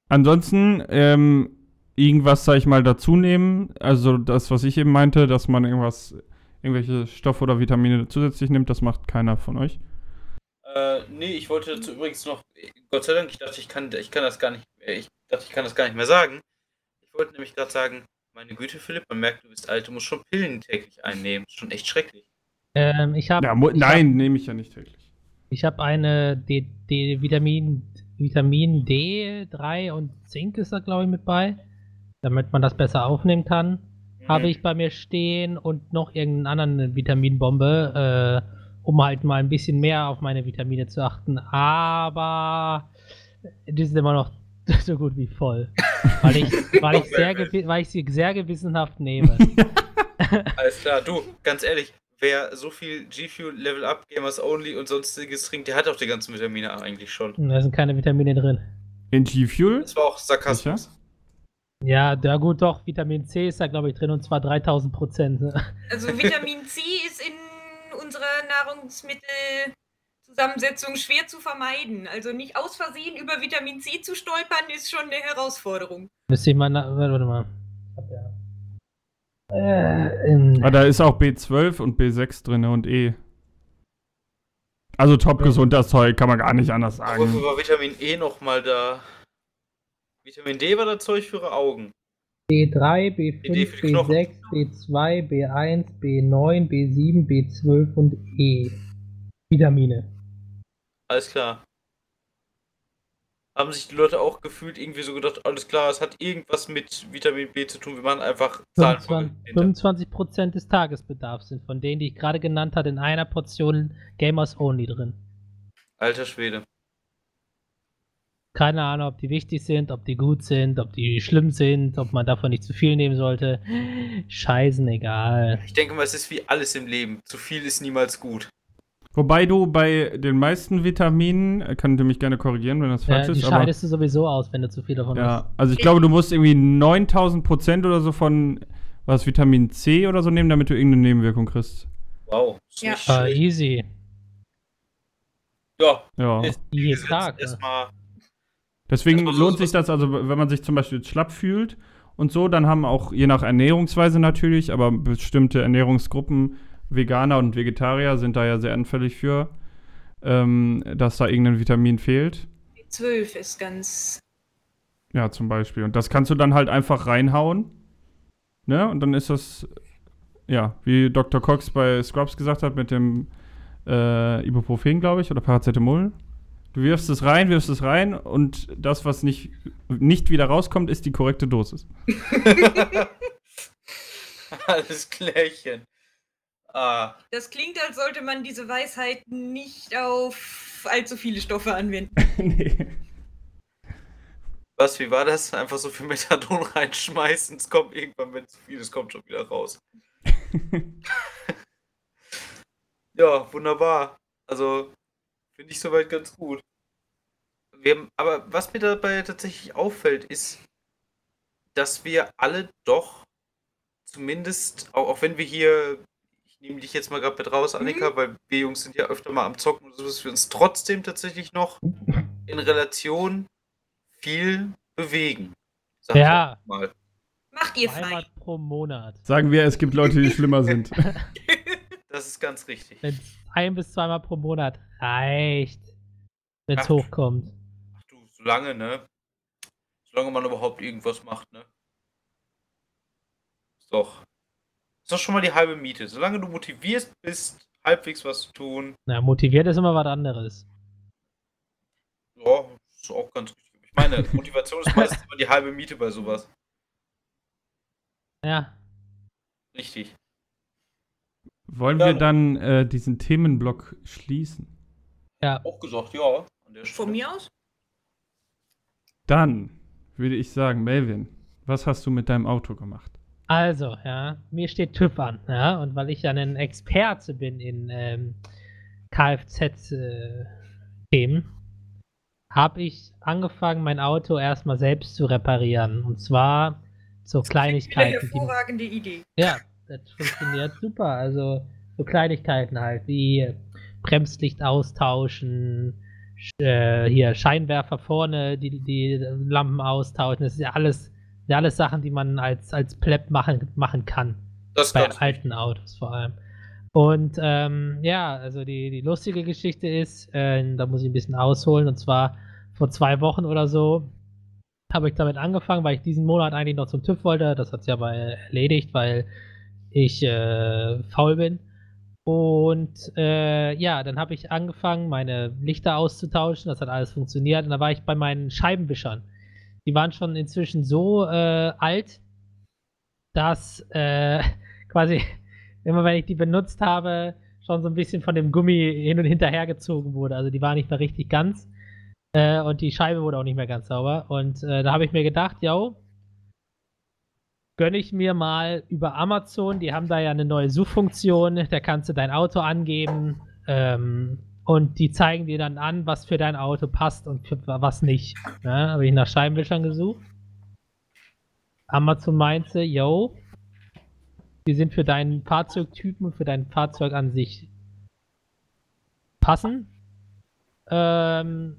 Ansonsten, ähm, irgendwas, sag ich mal, dazu nehmen. Also das, was ich eben meinte, dass man irgendwas, irgendwelche Stoffe oder Vitamine zusätzlich nimmt, das macht keiner von euch. Äh, nee, ich wollte dazu übrigens noch, Gott sei Dank, ich dachte, ich kann, ich kann das gar nicht, ich dachte, ich kann das gar nicht mehr sagen. Ich wollte nämlich gerade sagen, meine Güte, Philipp, man merkt, du bist alt, du musst schon Pillen täglich einnehmen. Ist schon echt schrecklich. Ähm, ich habe Ja, nein, nehme ich ja nicht täglich. Ich habe eine D D Vitamin Vitamin D3 und Zink ist da, glaube ich, mit bei, damit man das besser aufnehmen kann. Habe ich bei mir stehen und noch irgendeine andere Vitaminbombe, äh, um halt mal ein bisschen mehr auf meine Vitamine zu achten. Aber die sind immer noch so gut wie voll. Weil ich, weil ich, sehr, weil ich sie sehr gewissenhaft nehme. Alles klar, du, ganz ehrlich, wer so viel G-Fuel Level Up, Gamers Only und sonstiges trinkt, der hat auch die ganzen Vitamine eigentlich schon. Da sind keine Vitamine drin. In G-Fuel? Das war auch Sarkasmus. Ja, da gut, doch, Vitamin C ist da, glaube ich, drin und zwar 3000 Prozent. ne? Also Vitamin C ist in unserer Nahrungsmittelzusammensetzung schwer zu vermeiden. Also nicht aus Versehen über Vitamin C zu stolpern, ist schon eine Herausforderung. Müsste ich mal, warte mal. Ich hab ja. Äh, Ah, da ist auch B12 und B6 drin und E. Also top gesund das Zeug, kann man gar nicht anders Wofür sagen. war Vitamin E nochmal da? Vitamin D war das Zeug für ihre Augen. B3, Idee B5, für die Knochen. B6, B2, B1, B9, B7, B12 und E. Vitamine. Alles klar. Haben sich die Leute auch gefühlt irgendwie so gedacht, alles klar, es hat irgendwas mit Vitamin B zu tun, wir machen einfach Zahlen 25, 25% des Tagesbedarfs sind von denen, die ich gerade genannt hatte, in einer Portion Gamers Only drin. Alter Schwede. Keine Ahnung, ob die wichtig sind, ob die gut sind, ob die schlimm sind, ob man davon nicht zu viel nehmen sollte. Scheißen, egal. Ich denke mal, es ist wie alles im Leben. Zu viel ist niemals gut. Wobei du bei den meisten Vitaminen, äh, könnt ihr mich gerne korrigieren, wenn das Ja, falsch die ist, aber scheidest du sowieso aus, wenn du zu viel davon hast. ja, also ich glaube, du musst irgendwie 9000 Prozent oder so von was Vitamin C oder so nehmen, damit du irgendeine Nebenwirkung kriegst. Wow. Ist Ja. nicht schlecht. easy. Ja, Ja. ist Jeden Tag. Ne? erstmal. Deswegen Also so- lohnt sich das, also wenn man sich zum Beispiel schlapp fühlt und so, dann haben auch je nach Ernährungsweise natürlich, aber bestimmte Ernährungsgruppen, Veganer und Vegetarier sind da ja sehr anfällig für, ähm, dass da irgendein Vitamin fehlt. B12 ist ganz. Ja, zum Beispiel. Und das kannst du dann halt einfach reinhauen. Ne? Und dann ist das, ja, wie Dr. Cox bei Scrubs gesagt hat, mit dem äh, Ibuprofen, glaube ich, oder Paracetamol. Du wirfst es rein, wirfst es rein und das, was nicht, nicht wieder rauskommt, ist die korrekte Dosis. Alles klärchen. Ah, Das klingt, als sollte man diese Weisheit nicht auf allzu viele Stoffe anwenden. nee. was, wie war das? Einfach so viel Methadon reinschmeißen, es kommt irgendwann, wenn zu viel ist, kommt schon wieder raus. Ja, wunderbar. Also, finde ich soweit ganz gut. Wir, haben- aber was mir dabei tatsächlich auffällt, ist, dass wir alle doch zumindest, auch, auch wenn wir hier, ich nehme dich jetzt mal gerade mit raus, Annika, weil wir Jungs sind ja öfter mal am Zocken und so, dass wir uns trotzdem tatsächlich noch in Relation viel bewegen. Sag ich Ja. Mal. Macht ihr Zweimal frei. pro Monat. Sagen wir, es gibt Leute, die schlimmer sind. Das ist ganz richtig. Wenn ein bis zweimal pro Monat reicht, wenn es hochkommt. Ach du, solange, ne? Solange man überhaupt irgendwas macht, ne? Ist doch. Ist doch schon mal die halbe Miete. Solange du motivierst bist, halbwegs was zu tun, Na, motiviert ist immer was anderes. ja, ist auch ganz richtig. Ich meine, Motivation ist meistens immer die halbe Miete bei sowas. Ja. Richtig. Wollen Ja. wir dann äh, diesen Themenblock schließen? Auch gesagt, ja. An der Von mir aus? Dann würde ich sagen, Melvin, was hast du mit deinem Auto gemacht? Also, ja, mir steht TÜV an, ja, und weil ich ja ein Experte bin in ähm, Kfz-Themen, habe ich angefangen, mein Auto erstmal selbst zu reparieren. Und zwar so Eine Kleinigkeiten. Die, hervorragende Idee. ja, das funktioniert super. Also so Kleinigkeiten halt, wie Bremslicht austauschen, Sch- äh, hier Scheinwerfer vorne, die, die Lampen austauschen. Das ist ja alles, ja alles Sachen, die man als, als Pleb machen, machen kann. Das Bei alten Autos vor allem. Und ähm, ja, also die, die lustige Geschichte ist, äh, da muss ich ein bisschen ausholen, und zwar vor zwei Wochen oder so habe ich damit angefangen, weil ich diesen Monat eigentlich noch zum TÜV wollte. Das hat sich aber erledigt, weil ich äh, faul bin. Und äh, ja, dann habe ich angefangen, meine Lichter auszutauschen. Das hat alles funktioniert. Und da war ich bei meinen Scheibenwischern. Die waren schon inzwischen so äh, alt, dass äh, quasi immer wenn ich die benutzt habe, schon so ein bisschen von dem Gummi hin und hinterher gezogen wurde. Also die war nicht mehr richtig ganz. Äh, und die Scheibe wurde auch nicht mehr ganz sauber. Und äh, da habe ich mir gedacht, yo, gönne ich mir mal über Amazon. Die haben da ja eine neue Suchfunktion. Da kannst du dein Auto angeben. Ähm, und die zeigen dir dann an, was für dein Auto passt und für was nicht. Ja, habe ich nach Scheibenwischern gesucht. Amazon meinte, yo, die sind für deinen Fahrzeugtypen für dein Fahrzeug an sich passen. Ähm,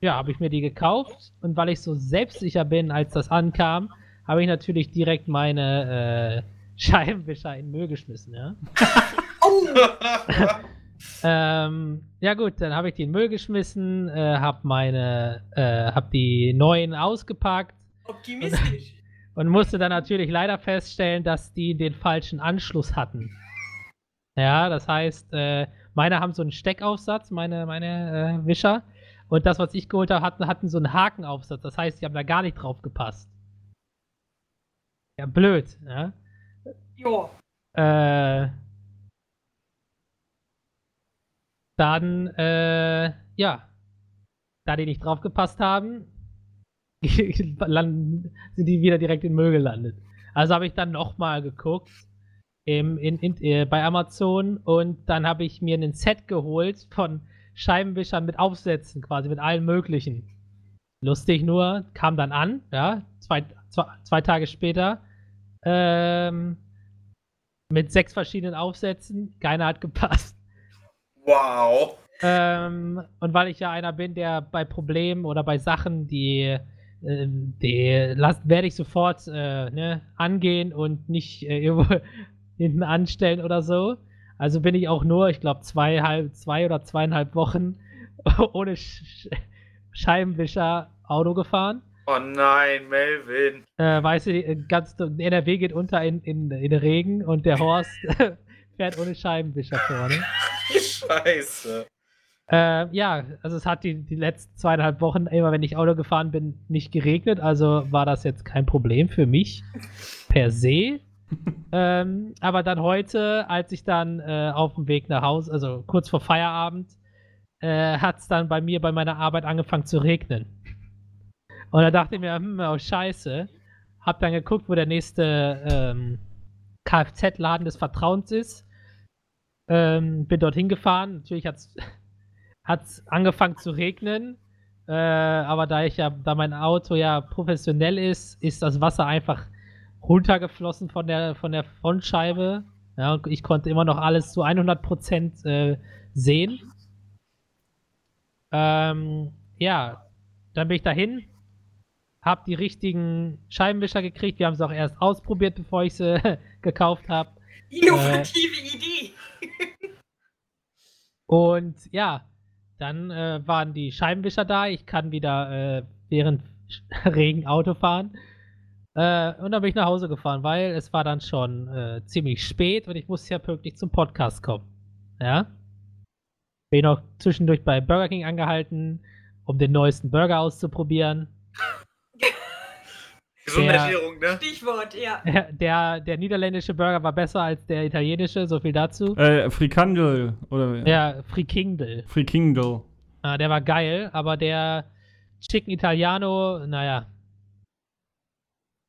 ja, habe ich mir die gekauft und weil ich so selbstsicher bin, als das ankam, habe ich natürlich direkt meine äh, Scheibenwischer in Müll geschmissen, ja. Oh! ähm, ja gut, dann habe ich die in Müll geschmissen, äh, habe meine, äh, habe die neuen ausgepackt Optimistisch. und musste dann natürlich leider feststellen, dass die den falschen Anschluss hatten. Ja, das heißt, äh, meine haben so einen Steckaufsatz, meine, meine äh, Wischer. Und das, was ich geholt habe, hatten, hatten so einen Hakenaufsatz. Das heißt, die haben da gar nicht drauf gepasst. Ja, blöd, ja. Jo. Äh, dann, äh, ja, da die nicht drauf gepasst haben, landen, sind die wieder direkt in Müll gelandet. Also habe ich dann nochmal geguckt im, in, in, äh, bei Amazon und dann habe ich mir ein Set geholt von Scheibenwischern mit Aufsätzen, quasi mit allen möglichen. Lustig nur, kam dann an, ja, zwei, zwei, zwei Tage später, ähm, mit sechs verschiedenen Aufsätzen, keiner hat gepasst. Wow. Ähm, und weil ich ja einer bin, der bei Problemen oder bei Sachen, die, ähm, die las- werde ich sofort äh, ne, angehen und nicht äh, irgendwo hinten anstellen oder so. Also bin ich auch nur, ich glaube, zwei, halb, zwei oder zweieinhalb Wochen ohne Sch Scheibenwischer Auto gefahren. Oh nein, Melvin. Äh, weißt du, die- ganz NRW geht unter in, in, in den Regen und der Horst fährt ohne Scheibenwischer vorne. Scheiße. Äh, ja, also es hat die, die letzten zweieinhalb Wochen, immer wenn ich Auto gefahren bin, nicht geregnet, also war das jetzt kein Problem für mich per se. ähm, aber dann heute, als ich dann äh, auf dem Weg nach Hause, also kurz vor Feierabend, äh, hat es dann bei mir bei meiner Arbeit angefangen zu regnen. Und da dachte ich mir, hm, oh scheiße. Hab dann geguckt, wo der nächste ähm, Kfz-Laden des Vertrauens ist. Ähm, bin dorthin gefahren. Natürlich hat es angefangen zu regnen. Äh, aber da ich ja, da mein Auto ja professionell ist, ist das Wasser einfach runtergeflossen von der, von der Frontscheibe. Ja, und ich konnte immer noch alles zu 100% äh, sehen. Ähm, ja, dann bin ich dahin, hab die richtigen Scheibenwischer gekriegt. Wir haben es auch erst ausprobiert, bevor ich sie gekauft habe. Innovative Idee. Und ja, dann äh, waren die Scheibenwischer da. Ich kann wieder äh, während Regen Auto fahren. Äh, und dann bin ich nach Hause gefahren, weil es war dann schon äh, ziemlich spät und ich musste ja pünktlich zum Podcast kommen. Ja. Bin noch zwischendurch bei Burger King angehalten, um den neuesten Burger auszuprobieren. Gesunde Der- Ernährung, ne? Stichwort, ja. Der, der niederländische Burger war besser als der italienische, so viel dazu. Äh, Frikandel oder Ja, Frikindel. Frikindel. Ah, der war geil, aber der Chicken Italiano, naja.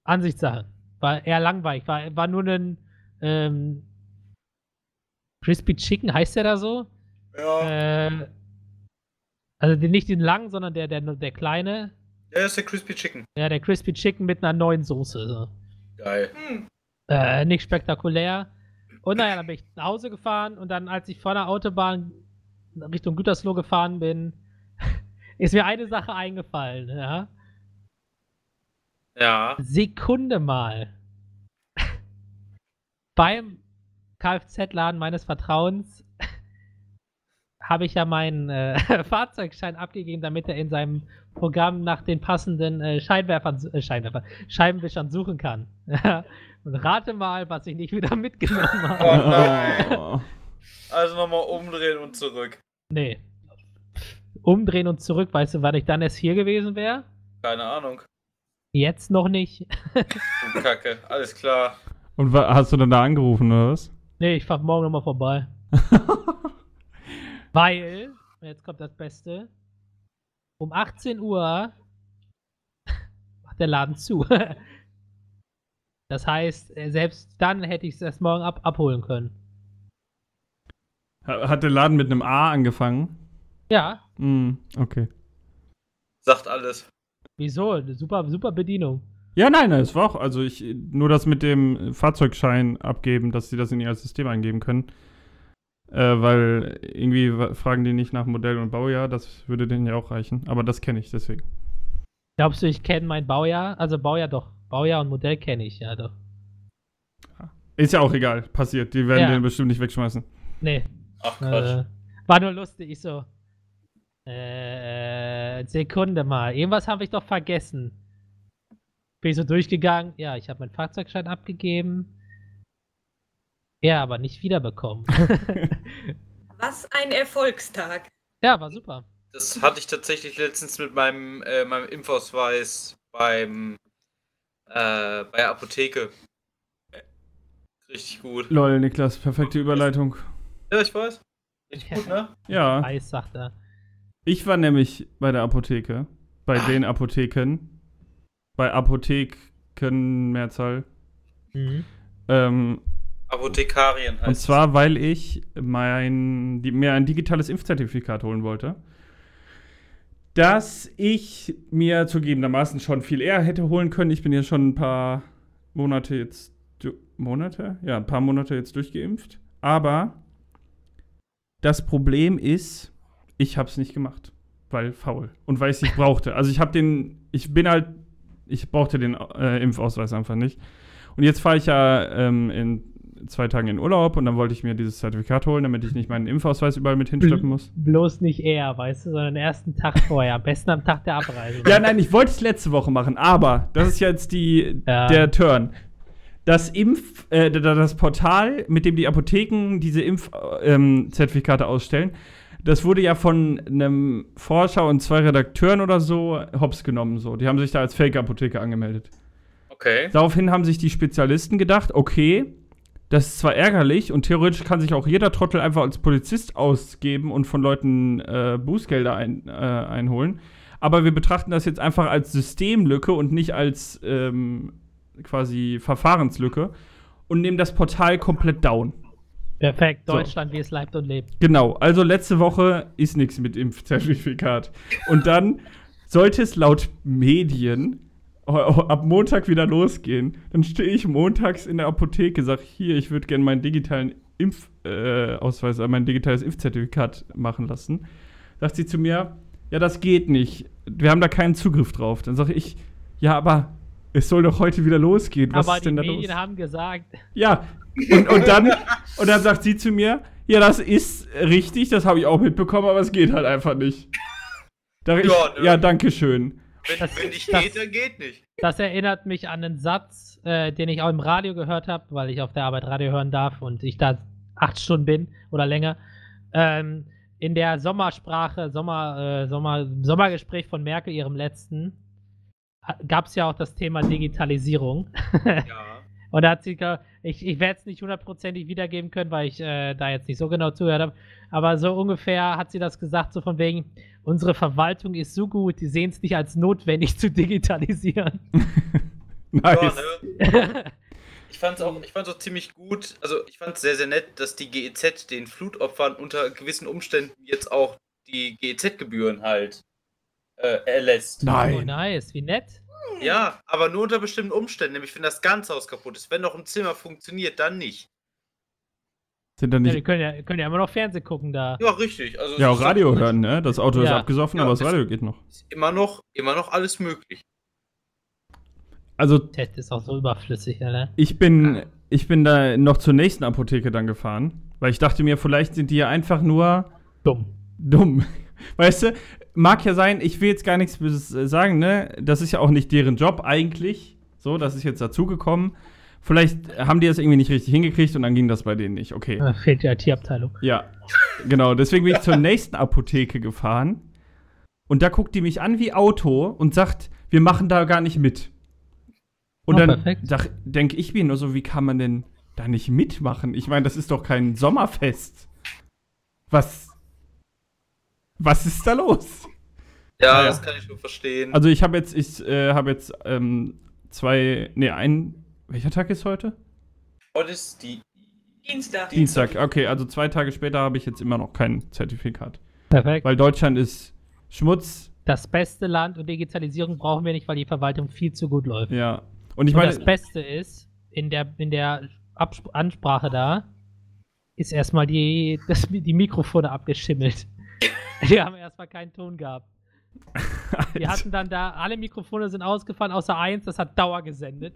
Ansichtssache. War eher langweilig. War, war nur ein ähm, Crispy Chicken, heißt der da so? Ja. Äh, also den, nicht den langen, sondern der, der, der kleine. Der ist der Crispy Chicken. Ja, der Crispy Chicken mit einer neuen Soße. So. Geil. Hm. Äh, nicht spektakulär. Und naja, dann bin ich nach Hause gefahren und dann, als ich vor der Autobahn Richtung Gütersloh gefahren bin, ist mir eine Sache eingefallen, ja. Ja. Sekunde mal. Beim Kfz-Laden meines Vertrauens habe ich ja meinen äh, Fahrzeugschein abgegeben, damit er in seinem Programm nach den passenden äh, Scheinwerfern, äh, Scheinwerfer, Scheibenwischern suchen kann. Und rate mal, was ich nicht wieder mitgenommen habe. Oh nein. Oh. Also nochmal umdrehen und zurück. Nee. Umdrehen und zurück, weißt du, wann ich dann erst hier gewesen wäre? Keine Ahnung. Jetzt noch nicht. Du Kacke. Alles klar. Und hast du dann da angerufen, oder was? Nee, ich fahr morgen nochmal vorbei. Weil, jetzt kommt das Beste, um 18 Uhr macht der Laden zu. Das heißt, äh, selbst dann hätte ich es erst morgen ab abholen können. Ha- Hat der Laden mit einem A angefangen? Ja, Hm, okay. Sagt alles. wieso? Eine Super, super Bedienung. Ja, nein, nein, es war auch, also ich, nur das mit dem Fahrzeugschein abgeben, dass sie das in ihr System eingeben können. Äh, weil irgendwie fragen die nicht nach Modell und Baujahr, das würde denen ja auch reichen. Aber das kenne ich deswegen. Glaubst du, ich kenne mein Baujahr? Also Baujahr doch. Baujahr und Modell kenne ich, ja doch. Ist ja auch egal, passiert. Die werden Ja. den bestimmt nicht wegschmeißen. Nee, Ach Quatsch. äh, war nur lustig. Ich so, äh, Sekunde mal. Irgendwas habe ich doch vergessen. Bin ich so durchgegangen. Ja, ich habe meinen Fahrzeugschein abgegeben. Ja, aber nicht wiederbekommen. Was ein Erfolgstag. ja, war super. Das hatte ich tatsächlich letztens mit meinem, äh, meinem Impfausweis beim äh, bei der Apotheke. Richtig gut. Lol, Niklas, perfekte Überleitung. Ja, ich weiß. Richtig gut, ne? Ja, Eis, sagt er. ich war nämlich bei der Apotheke. Bei den Apotheken. Bei Apotheken, Mehrzahl. Mhm. Ähm, Apothekarien heißt Und zwar, weil ich mein, die, mir ein digitales Impfzertifikat holen wollte. Das ich mir zugegebenermaßen schon viel eher hätte holen können. Ich bin ja schon ein paar Monate jetzt. Monate? Ja, ein paar Monate jetzt durchgeimpft. Aber das Problem ist, ich habe es nicht gemacht. Weil faul. Und weil ich es nicht brauchte. Also ich habe den. Ich bin halt. Ich brauchte den äh, Impfausweis einfach nicht. Und jetzt fahre ich ja ähm, in zwei Tagen in Urlaub und dann wollte ich mir dieses Zertifikat holen, damit ich nicht meinen Impfausweis überall mit hinschleppen muss. Bloß nicht eher, weißt du, sondern den ersten Tag vorher. Am besten am Tag der Abreise. Ja, nein, ich wollte es letzte Woche machen, aber das ist jetzt die, Ja. der Turn. Das Impf, äh, da- das Portal, mit dem die Apotheken diese Impfzertifikate ähm, Zertifikate ausstellen, das wurde ja von einem Forscher und zwei Redakteuren oder so hops genommen. So. Die haben sich da als Fake-Apotheke angemeldet. Okay. Daraufhin haben sich die Spezialisten gedacht, okay, das ist zwar ärgerlich und theoretisch kann sich auch jeder Trottel einfach als Polizist ausgeben und von Leuten äh, Bußgelder ein, äh, einholen, aber wir betrachten das jetzt einfach als Systemlücke und nicht als ähm, quasi Verfahrenslücke und nehmen das Portal komplett down. Perfekt, So. Deutschland, wie es leibt und lebt. Genau, also letzte Woche ist nichts mit Impfzertifikat. Und dann sollte es laut Medien ab Montag wieder losgehen. Dann stehe ich montags in der Apotheke, sage hier, ich würde gerne meinen digitalen Impfausweis, äh, äh, mein digitales Impfzertifikat machen lassen. Sagt sie zu mir, ja, das geht nicht. Wir haben da keinen Zugriff drauf. Dann sage ich, ja, aber es soll doch heute wieder losgehen. Was Aber ist die denn da Medien los? haben gesagt, Ja, und, und, dann, und dann sagt sie zu mir, ja, das ist richtig, das habe ich auch mitbekommen, aber es geht halt einfach nicht. Da ich, Ja, ne? ja, danke schön. Wenn, Das- wenn nicht das- geht, dann geht nicht. das erinnert mich an einen Satz, äh, den ich auch im Radio gehört habe, weil ich auf der Arbeit Radio hören darf und ich da acht Stunden bin oder länger. Ähm, in der Sommersprache, Sommer, äh, Sommer, Sommergespräch von Merkel, ihrem letzten, gab es ja auch das Thema Digitalisierung. Ja. Und da hat sie, ich, ich werde es nicht hundertprozentig wiedergeben können, weil ich äh, da jetzt nicht so genau zugehört habe, aber so ungefähr hat sie das gesagt, so von wegen, unsere Verwaltung ist so gut, die sehen es nicht als notwendig zu digitalisieren. Nice. Ja, ne? Ich fand's auch, ich fand's auch ziemlich gut. Also ich fand's sehr, sehr nett, dass die GEZ den Flutopfern unter gewissen Umständen jetzt auch die GEZ-Gebühren halt äh, erlässt. Nein. Oh, nice, wie nett. Ja, aber nur unter bestimmten Umständen. Nämlich wenn das ganze Haus kaputt ist. Wenn noch ein Zimmer funktioniert, dann nicht. Sind da Ja, die nicht. können ja, können ja immer noch Fernsehen gucken da. Ja, richtig. Also Ja, auch ist Radio hören, ne? Das Auto ist Ja. abgesoffen, Ja, aber das ist- Radio geht noch. Ist immer noch, immer noch alles möglich. Also, Ted ist auch so überflüssig, Alter. ich bin, ich bin da noch zur nächsten Apotheke dann gefahren, weil ich dachte mir, vielleicht sind die ja einfach nur Dumm. dumm. Weißt du, mag ja sein, ich will jetzt gar nichts Böses äh, sagen, ne? Das ist ja auch nicht deren Job eigentlich. So, das ist jetzt dazugekommen, Vielleicht haben die das irgendwie nicht richtig hingekriegt und dann ging das bei denen nicht. Okay. Da fehlt die IT-Abteilung. Ja, genau. Deswegen bin ich zur nächsten Apotheke gefahren. Und da guckt die mich an wie Auto und sagt, wir machen da gar nicht mit. Und Oh, dann denke ich mir nur so, wie kann man denn da nicht mitmachen? Ich meine, das ist doch kein Sommerfest. Was? Was ist da los? Ja, Naja. das kann ich nur verstehen. Also ich habe jetzt, ich äh, habe jetzt ähm, zwei, nee, ein, welcher Tag ist heute? Heute ist die Dienstag. Dienstag. Okay, also zwei Tage später habe ich jetzt immer noch kein Zertifikat. Perfekt. Weil Deutschland ist Schmutz, Das beste Land und Digitalisierung brauchen wir nicht, weil die Verwaltung viel zu gut läuft. ja. Und ich und meine, das Beste ist, in der, in der Absp Ansprache da ist erstmal die, das, die Mikrofone abgeschimmelt. Wir haben erstmal keinen Ton gehabt. Wir hatten dann da, alle Mikrofone sind ausgefallen, außer eins, das hat Dauer gesendet.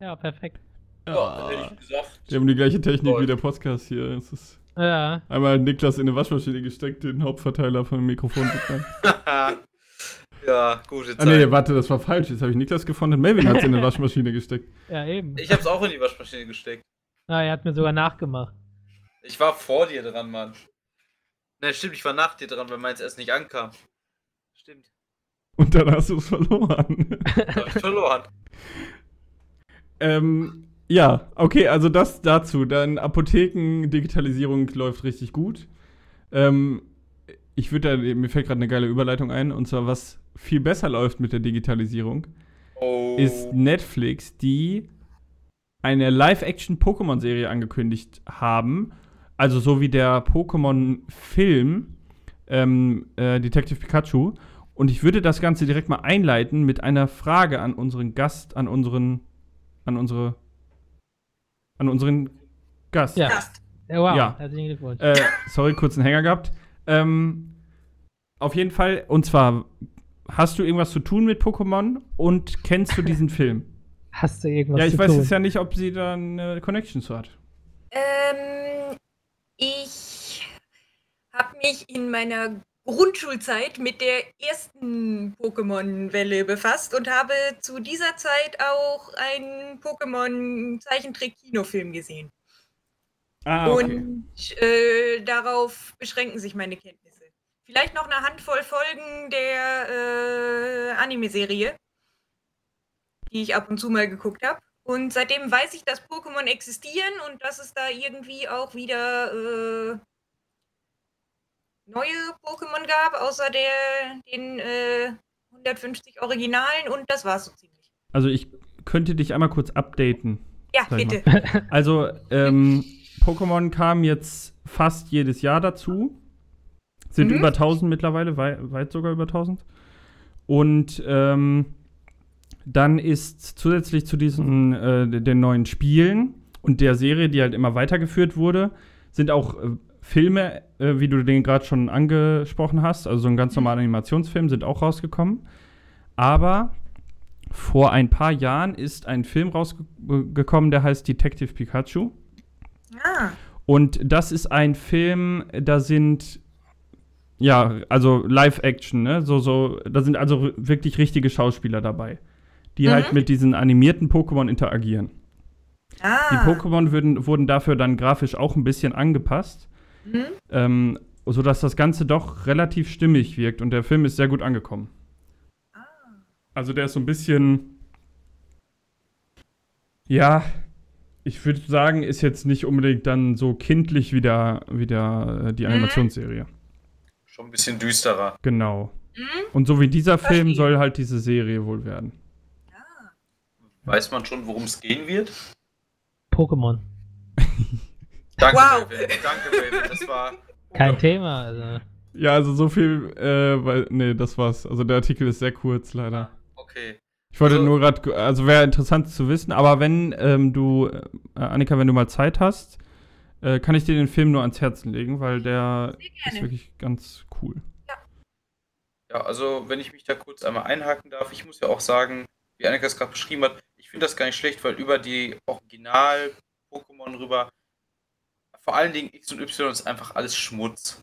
Ja, perfekt. Ja, hätte ich gesagt. wir haben die gleiche Technik Toll. wie der Podcast hier. Es ist Ja, einmal Niklas in eine Waschmaschine gesteckt, den Hauptverteiler von dem Mikrofon. ja, gute ah nee, Zeit. warte, das war falsch. Jetzt habe ich Niklas gefunden. Melvin hat es in eine Waschmaschine gesteckt. ja, eben. Ich hab's auch in die Waschmaschine gesteckt. Na, er hat mir sogar nachgemacht. Ich war vor dir dran, Mann. Ne, stimmt, ich war nach dir dran, weil meins erst nicht ankam. Stimmt. Und dann hast du es verloren. Hab ich verloren. ähm, ja, okay, also das dazu. Dann Apotheken-Digitalisierung läuft richtig gut. Ähm, ich würde da, mir fällt gerade eine geile Überleitung ein, und zwar, was viel besser läuft mit der Digitalisierung, Oh. ist Netflix, die eine Live-Action-Pokémon-Serie angekündigt haben. Also so wie der Pokémon-Film ähm, äh, Detective Pikachu. Und ich würde das Ganze direkt mal einleiten mit einer Frage an unseren Gast, an unseren, an unsere, an unseren Gast. Ja. Gast. Ja, wow, Ja. herzlichen Glückwunsch. Äh, sorry, kurzen Hänger gehabt. Ähm, auf jeden Fall, und zwar, hast du irgendwas zu tun mit Pokémon und kennst du diesen Film? Hast du irgendwas ja, ich zu weiß tun? jetzt ja nicht, ob sie da eine Connection zu hat. Ähm, ich habe mich in meiner Grundschulzeit mit der ersten Pokémon-Welle befasst und habe zu dieser Zeit auch einen Pokémon-Zeichentrick-Kinofilm gesehen. Ah, Und äh, darauf beschränken sich meine Kenntnisse. Vielleicht noch eine Handvoll Folgen der äh, Anime-Serie, die ich ab und zu mal geguckt habe. Und seitdem weiß ich, dass Pokémon existieren und dass es da irgendwie auch wieder äh, neue Pokémon gab, außer der, den äh, 150 Originalen und das war's so ziemlich. Also ich könnte dich einmal kurz updaten. Ja, mal. bitte. Also, ähm, Pokémon kam jetzt fast jedes Jahr dazu. Sind Mhm. über 1000 mittlerweile, wei weit sogar über 1000. Und ähm, dann ist zusätzlich zu diesen äh, den neuen Spielen und der Serie, die halt immer weitergeführt wurde, sind auch äh, Filme, äh, wie du den gerade schon angesprochen hast, also so ein ganz normaler Animationsfilm, sind auch rausgekommen. Aber vor ein paar Jahren ist ein Film rausgekommen, der heißt Detective Pikachu. Ah, Und das ist ein Film, da sind ja, also Live-Action, ne? So, so, da sind also wirklich richtige Schauspieler dabei, die Mhm. halt mit diesen animierten Pokémon interagieren. Die ah. Pokémon würden, wurden dafür dann grafisch auch ein bisschen angepasst, Mhm. ähm, sodass das Ganze doch relativ stimmig wirkt und der Film ist sehr gut angekommen. Ah. Also der ist so ein bisschen, ja, ich würde sagen, ist jetzt nicht unbedingt dann so kindlich wie, der, wie der, äh, die Mhm. Animationsserie. Schon ein bisschen düsterer. Genau. Mhm. Und so wie dieser Film soll halt diese Serie wohl werden. Ah. Weiß man schon, worum es gehen wird? Pokémon. Danke, Wow. Raven. Danke, Raven. Das war. Kein Thema. Also. Ja, also so viel, äh, weil, nee, das war's. Also der Artikel ist sehr kurz, leider. Okay. Ich wollte Also- nur gerade, also wäre interessant zu wissen, aber wenn ähm, du, äh, Annika, wenn du mal Zeit hast, äh, kann ich dir den Film nur ans Herzen legen, weil der ist wirklich ganz cool. Ja, also wenn ich mich da kurz einmal einhaken darf, ich muss ja auch sagen, wie Annika es gerade beschrieben hat, ich finde das gar nicht schlecht, weil über die Original-Pokémon rüber, vor allen Dingen X und Y ist einfach alles Schmutz.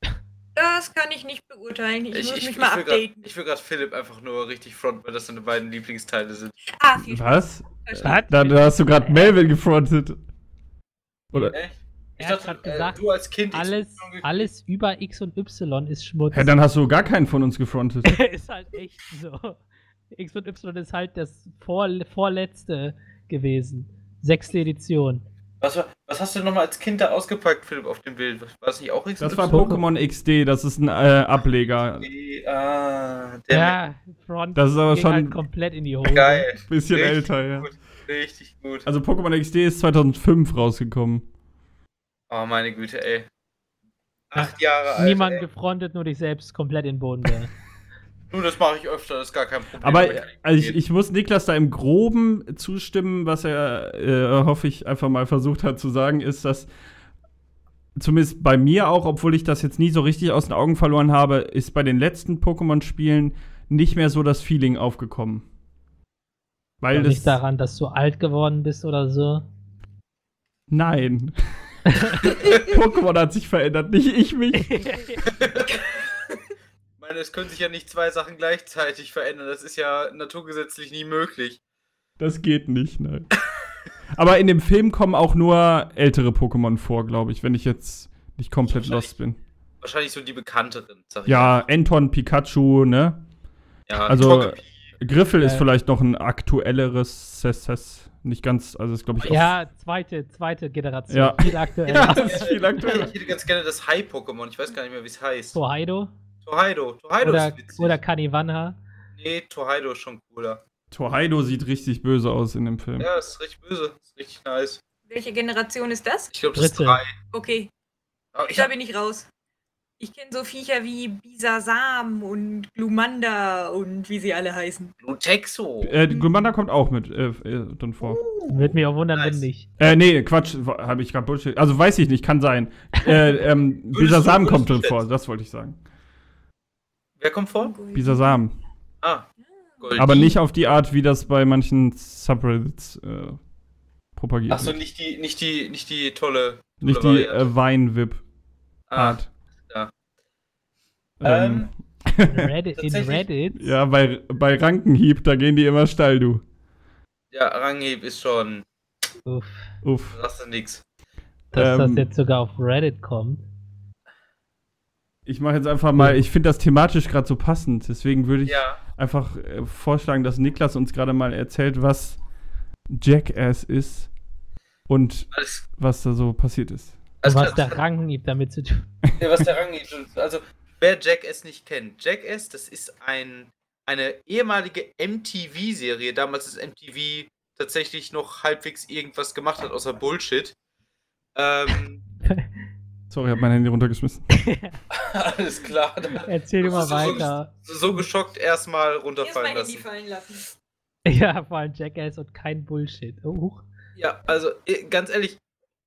Äh, Das kann ich nicht beurteilen. Ich, Ich, muss ich, mich ich, mal will grad, updaten. ich will gerade Philipp einfach nur richtig fronten, weil das seine beiden Lieblingsteile sind. Ah, viel Was? Spaß. Da, da hast du gerade Melvin gefrontet. Oder? Echt? Ich Er hat dachte, äh, gesagt, du als Kind. Alles, alles über X und Y ist Schmutz. Hä, dann hast du gar keinen von uns gefrontet. ist halt echt so. X und Y ist halt das vor, vorletzte gewesen. Sechste Edition. Was, war- was hast du denn nochmal als Kind da ausgepackt, Philipp, auf dem Bild? War das nicht auch Das war XY? Pokémon XD, das ist ein äh, Ableger. Die, Ah, der Ja, Front Das ist aber schon- halt komplett in die Hose. Geil. Bisschen Richtig älter, ja. Gut. Richtig gut. Also Pokémon XD ist 2005 rausgekommen. Oh, meine Güte, ey. Acht Jahre alt. Niemand ey. gefrontet, nur dich selbst komplett in den Boden. Nun, das mache ich öfter, das ist gar kein Problem. Aber also ich, ich muss Niklas da im Groben zustimmen, was er, äh, hoffe ich, einfach mal versucht hat zu sagen, ist, dass zumindest bei mir auch, obwohl ich das jetzt nie so richtig aus den Augen verloren habe, ist bei den letzten Pokémon-Spielen nicht mehr so das Feeling aufgekommen. Weil das. nicht daran, dass du alt geworden bist oder so. Nein. Pokémon hat sich verändert, nicht ich mich. Meine, es können sich ja nicht zwei Sachen gleichzeitig verändern. Das ist ja naturgesetzlich nie möglich. Das geht nicht, nein. Aber in dem Film kommen auch nur ältere Pokémon vor, glaube ich, wenn ich jetzt nicht komplett lost bin. Wahrscheinlich so die bekannteren, sag ich Ja, mal. Anton, Pikachu, ne? ja also- Togepi. Griffel ist Äh. vielleicht noch ein aktuelleres Sesses. Nicht ganz, also ist glaube ich auch. ja, zweite, zweite Generation. Ja. Viel aktuell. Ja, das ist viel aktueller. Ich hätte ganz gerne das Hai-Pokémon. Ich weiß gar nicht mehr, wie es heißt. Torheido Torheido. Torheido oder, ist witzig. oder Kaniwanha. nee, Torheido ist schon cooler. Torheido sieht richtig böse aus in dem Film. Ja, ist richtig böse. Ist richtig nice. Welche Generation ist das? Ich glaube, das ist Dritte. drei. Okay, Aber ich da hab, bin ich raus. Ich kenne so Viecher wie Bisasam und Glumanda und wie sie alle heißen. Lutexo. Äh, Glumanda kommt auch mit äh, äh, dann vor. Würde mich auch wundern, Nice. wenn nicht. Äh, nee, Quatsch, habe ich gerade Bullshit. Also weiß ich nicht, kann sein. Äh, ähm, Bisasam kommt drin vor, das wollte ich sagen. Wer kommt vor? Bisasam. Ah. Goldie. Aber nicht auf die Art, wie das bei manchen Subreddits äh, propagiert Achso, wird. nicht die, nicht die, nicht die tolle. Nicht tolle die äh, Wein-Wip-Art. Ah, ja. Ähm, Reddit, in Reddit. ja, bei, bei Rankenhieb, da gehen die immer steil, du. ja, Rangheb ist schon. Uff, Uff. Da sagst du nix. dass Ähm, das jetzt sogar auf Reddit kommt. Ich mache jetzt einfach mal, ich finde das thematisch gerade so passend, deswegen würde ich Ja. einfach äh, vorschlagen, dass Niklas uns gerade mal erzählt, was Jackass ist und Alles, was da so passiert ist. alles was der Rankenhieb damit zu tun. Ja, was der Rangheb schon. Also, wer Jackass nicht kennt. Jackass, das ist ein, eine ehemalige MTV-Serie. Damals ist MTV tatsächlich noch halbwegs irgendwas gemacht hat, außer Bullshit. Ähm, Sorry, ich habe mein Handy runtergeschmissen. alles klar. Erzähl mal weiter. So, so geschockt erstmal Erst runterfallen Handy lassen. fallen lassen. Ja, vor allem Jackass und kein Bullshit. Huch. Ja, also ganz ehrlich,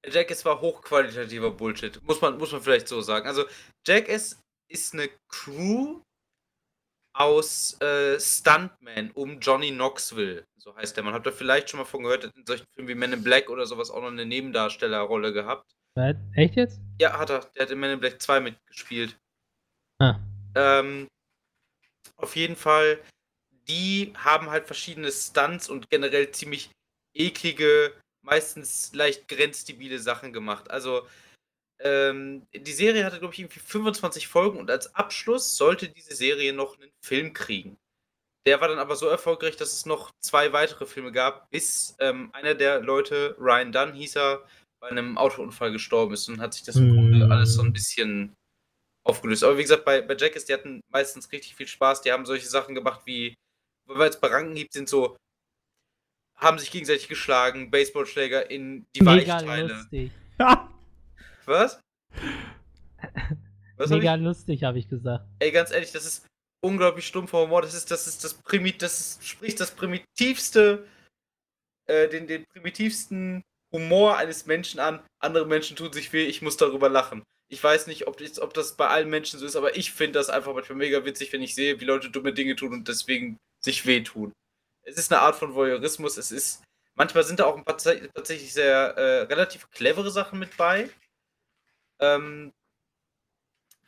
Jackass war hochqualitativer Bullshit. Muss man, muss man vielleicht so sagen. Also, Jackass ist eine Crew aus äh, Stuntmen um Johnny Knoxville. So heißt der. Man hat da vielleicht schon mal von gehört, hat in solchen Filmen wie Men in Black oder sowas auch noch eine Nebendarstellerrolle gehabt. Was? Echt jetzt? Ja, hat er. Der hat in Men in Black 2 mitgespielt. Ah. Ähm, auf jeden Fall, die haben halt verschiedene Stunts und generell ziemlich eklige, meistens leicht grenzdebile Sachen gemacht. Also, ähm, die Serie hatte, glaube ich, irgendwie 25 Folgen und als Abschluss sollte diese Serie noch einen Film kriegen. Der war dann aber so erfolgreich, dass es noch zwei weitere Filme gab, bis ähm, einer der Leute, Ryan Dunn hieß er, bei einem Autounfall gestorben ist und hat sich das im Grunde Mm. alles so ein bisschen aufgelöst. Aber wie gesagt, bei, bei Jackass, die hatten meistens richtig viel Spaß. Die haben solche Sachen gemacht wie, weil wir jetzt bei Rankenhieb sind, so, haben sich gegenseitig geschlagen, Baseballschläger in die Mega Weichteile. lustig. Was? Was hab Mega ich? lustig, habe ich gesagt. Ey, ganz ehrlich, das ist unglaublich stumpfer Humor. Das ist das, ist das Primit, das ist, sprich das primitivste, äh, den, den primitivsten Humor eines Menschen an. Andere Menschen tun sich weh, ich muss darüber lachen. Ich weiß nicht, ob, das- ob das bei allen Menschen so ist, aber ich finde das einfach manchmal mega witzig, wenn ich sehe, wie Leute dumme Dinge tun und deswegen sich wehtun. Es ist eine Art von Voyeurismus. Es ist, manchmal sind da auch ein paar tats- tatsächlich sehr äh, relativ clevere Sachen mit bei. Ähm,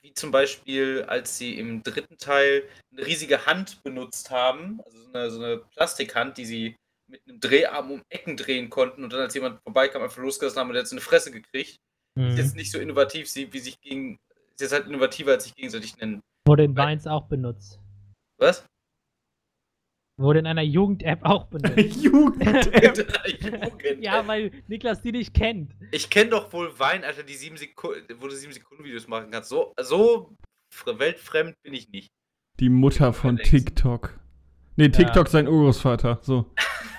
wie zum Beispiel, als sie im dritten Teil eine riesige Hand benutzt haben, also so eine, so eine Plastikhand, die sie mit einem Dreharm um Ecken drehen konnten und dann, als jemand vorbeikam, einfach losgelassen haben und so eine Fresse gekriegt. Ist Mhm. jetzt nicht so innovativ, wie sich gegen. Ist jetzt halt innovativer, als sich gegenseitig nennen. Wurde in Vines auch benutzt. Was? Wurde in einer Jugend-App auch benutzt. Jugend. Jugend. ja, weil Niklas die nicht kennt. Ich kenne doch wohl Wein, Alter, die sieben Sekunden, wo du sieben Sekunden Videos machen kannst. So, so fr- weltfremd bin ich nicht. Die Mutter von. TikTok. Nee, TikTok sein Urgroßvater. So.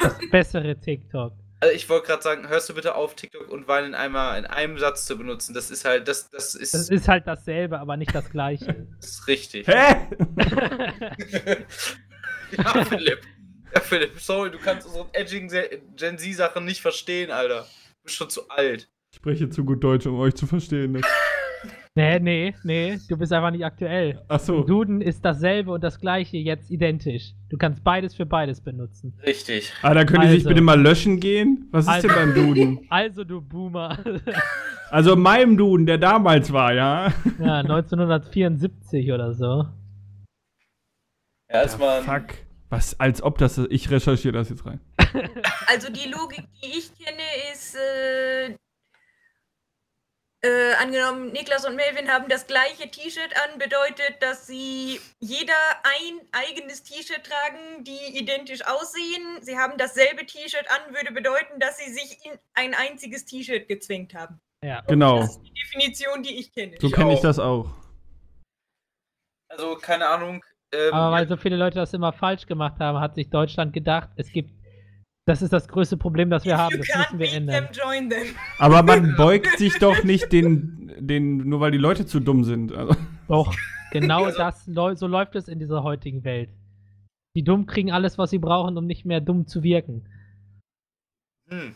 Das bessere TikTok. Also ich wollte gerade sagen, hörst du bitte auf, TikTok und Wein in, einmal, in einem Satz zu benutzen. Das ist halt, das, das ist, Das ist halt dasselbe, aber nicht das gleiche. das ist richtig. Hä? ja, Philipp. Ja, Philipp, sorry, du kannst unsere edgigen Se- Gen Z-Sachen nicht verstehen, Alter. Du bist schon zu alt. Ich spreche zu gut Deutsch, um euch zu verstehen. Das- nee, nee, nee, du bist einfach nicht aktuell. Ach so. Duden ist dasselbe und das gleiche jetzt identisch. Du kannst beides für beides benutzen. Richtig. Ah, da könnt ihr sich Also. bitte mal löschen gehen? Was ist Also. denn beim Duden? Also, du Boomer. Also meinem Duden, der damals war, ja? ja, 1974 oder so. Ja, als man. Fuck. Was, als ob das. Ich recherchiere das jetzt rein. Also die Logik, die ich kenne, ist, äh, äh, angenommen, Niklas und Melvin haben das gleiche T-Shirt an, bedeutet, dass sie jeder ein eigenes T-Shirt tragen, die identisch aussehen. Sie haben dasselbe T-Shirt an, würde bedeuten, dass sie sich in ein einziges T-Shirt gezwängt haben. Ja. Genau. Das ist die Definition, die ich kenne. So kenne ich das auch. Also, keine Ahnung. Ähm, Aber weil so viele Leute das immer falsch gemacht haben, hat sich Deutschland gedacht, es gibt. Das ist das größte Problem, das wir If haben. Das müssen wir ändern. them, join them. Aber man beugt sich doch nicht den, den, nur weil die Leute zu dumm sind. Also, Doch, genau Also- das, so läuft es in dieser heutigen Welt. Die Dumm kriegen alles, was sie brauchen, um nicht mehr dumm zu wirken. hm.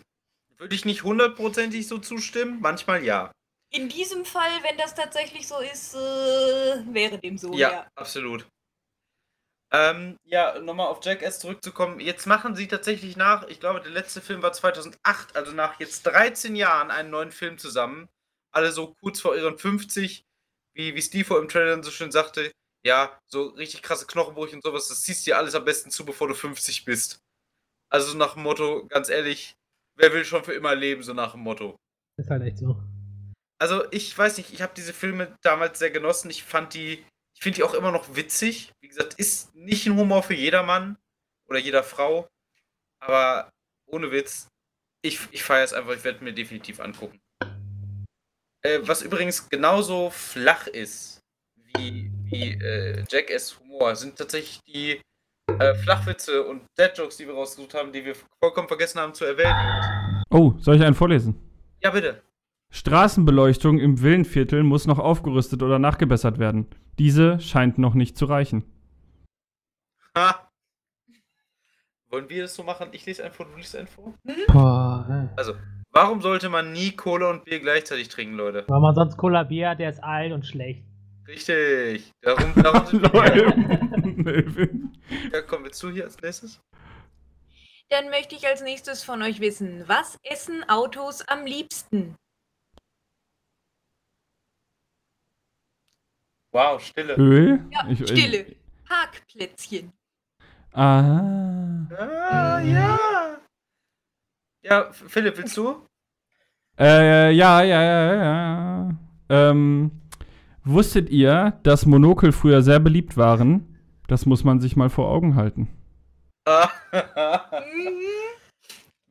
Würde ich nicht hundertprozentig so zustimmen? Manchmal ja. In diesem Fall, wenn das tatsächlich so ist, äh, wäre dem so, Ja, ja. absolut. Ähm, ja, nochmal auf Jackass zurückzukommen. Jetzt machen sie tatsächlich nach, ich glaube, der letzte Film war 2008, also nach jetzt 13 Jahren einen neuen Film zusammen. Alle so kurz vor ihren 50, wie, wie Steve im Trailer so schön sagte. Ja, so richtig krasse Knochenbrüche und sowas, das ziehst dir alles am besten zu, bevor du 50 bist. Also nach dem Motto, ganz ehrlich, wer will schon für immer leben, so nach dem Motto. Ist halt echt so. Also ich weiß nicht, ich habe diese Filme damals sehr genossen. Ich fand die, finde die auch immer noch witzig. Wie gesagt, ist nicht ein Humor für jedermann oder jeder Frau. Aber ohne Witz, ich, ich feiere es einfach, ich werde mir definitiv angucken. Äh, was übrigens genauso flach ist wie, wie äh, Jackass Humor, sind tatsächlich die äh, Flachwitze und Dead-Jokes, die wir rausgesucht haben, die wir vollkommen vergessen haben zu erwähnen. oh, soll ich einen vorlesen? Ja, bitte. Straßenbeleuchtung im Villenviertel muss noch aufgerüstet oder nachgebessert werden. Diese scheint noch nicht zu reichen. Ha. Wollen wir das so machen? Ich lese vor, du liest einen vor? Boah. Also, warum sollte man nie Cola und Bier gleichzeitig trinken, Leute? weil man sonst Cola Bier hat, der ist alt und schlecht. Richtig. Darum, darum sind wir. Ja, kommen wir zu hier als nächstes. Dann möchte ich als nächstes von euch wissen, was essen Autos am liebsten? Wow, Stille. Öl? Ja, Ich- Stille. Parkplätzchen. Ah. Ah, ja. Ja, Philipp, willst du? Äh, ja, ja, ja, ja. Ähm, wusstet ihr, dass Monokel früher sehr beliebt waren? Das muss man sich mal vor Augen halten.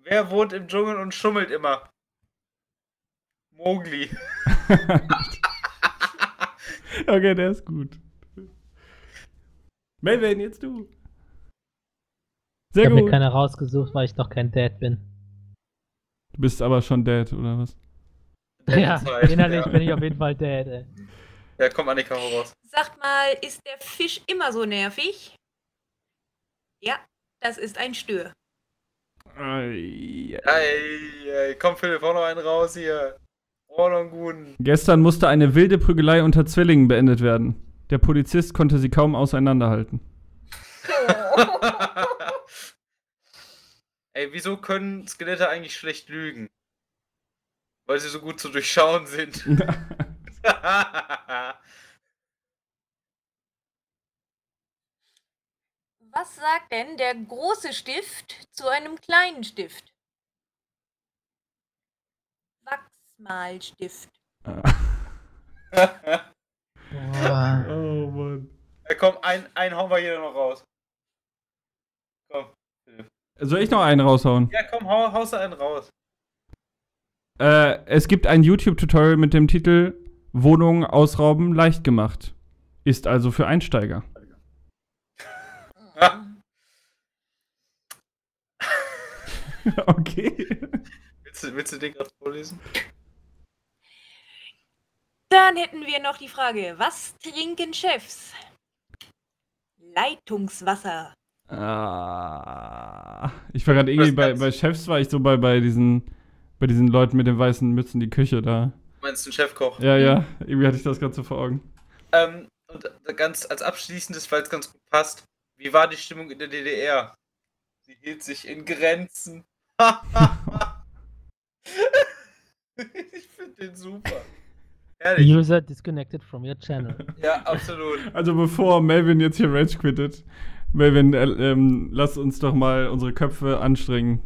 Wer wohnt im Dschungel und schummelt immer? Mowgli. okay, der ist gut. Melvin, jetzt du. Ich Sehr habe mir gut. keine rausgesucht, weil ich doch kein Dad bin. Du bist aber schon dead, oder was? Ja, Zeit, innerlich ja. bin ich auf jeden Fall Dad, ey. Ja, komm, Annika, hau raus. Sagt mal, ist der Fisch immer so nervig? Ja, das ist ein Stör. Ei, ei. Ey, ey, komm, Philipp, hau noch einen raus hier. Orangun. Gestern musste eine wilde Prügelei unter Zwillingen beendet werden. Der Polizist konnte sie kaum auseinanderhalten. Ey, wieso können Skelette eigentlich schlecht lügen? Weil sie so gut zu durchschauen sind. Was sagt denn der große Stift zu einem kleinen Stift? Wachsmalstift. Boah. oh Mann. Ja, komm, ein, ein hauen wir hier noch raus. Komm. Soll ich noch einen raushauen? Ja, komm, hau, haust einen raus. Äh, es gibt ein YouTube-Tutorial mit dem Titel Wohnung ausrauben leicht gemacht. Ist also für Einsteiger. Ja. okay. Willst du, willst du den gerade vorlesen? Dann hätten wir noch die Frage, was trinken Chefs? Leitungswasser. Ah, ich war gerade irgendwie bei, bei Chefs, war ich so bei, bei diesen bei diesen Leuten mit den weißen Mützen, die Küche da. Meinst du einen Chefkoch? Ja, ja, irgendwie hatte ich das gerade so vor Augen. Ähm, und ganz als abschließendes, weil es ganz gut passt, wie war die Stimmung in der DDR? Sie hielt sich in Grenzen. ich finde den super. Ehrlich. User disconnected from your channel. Ja, absolut. Also bevor Melvin jetzt hier Rage quittet, Melvin, äh, ähm, lass uns doch mal unsere Köpfe anstrengen.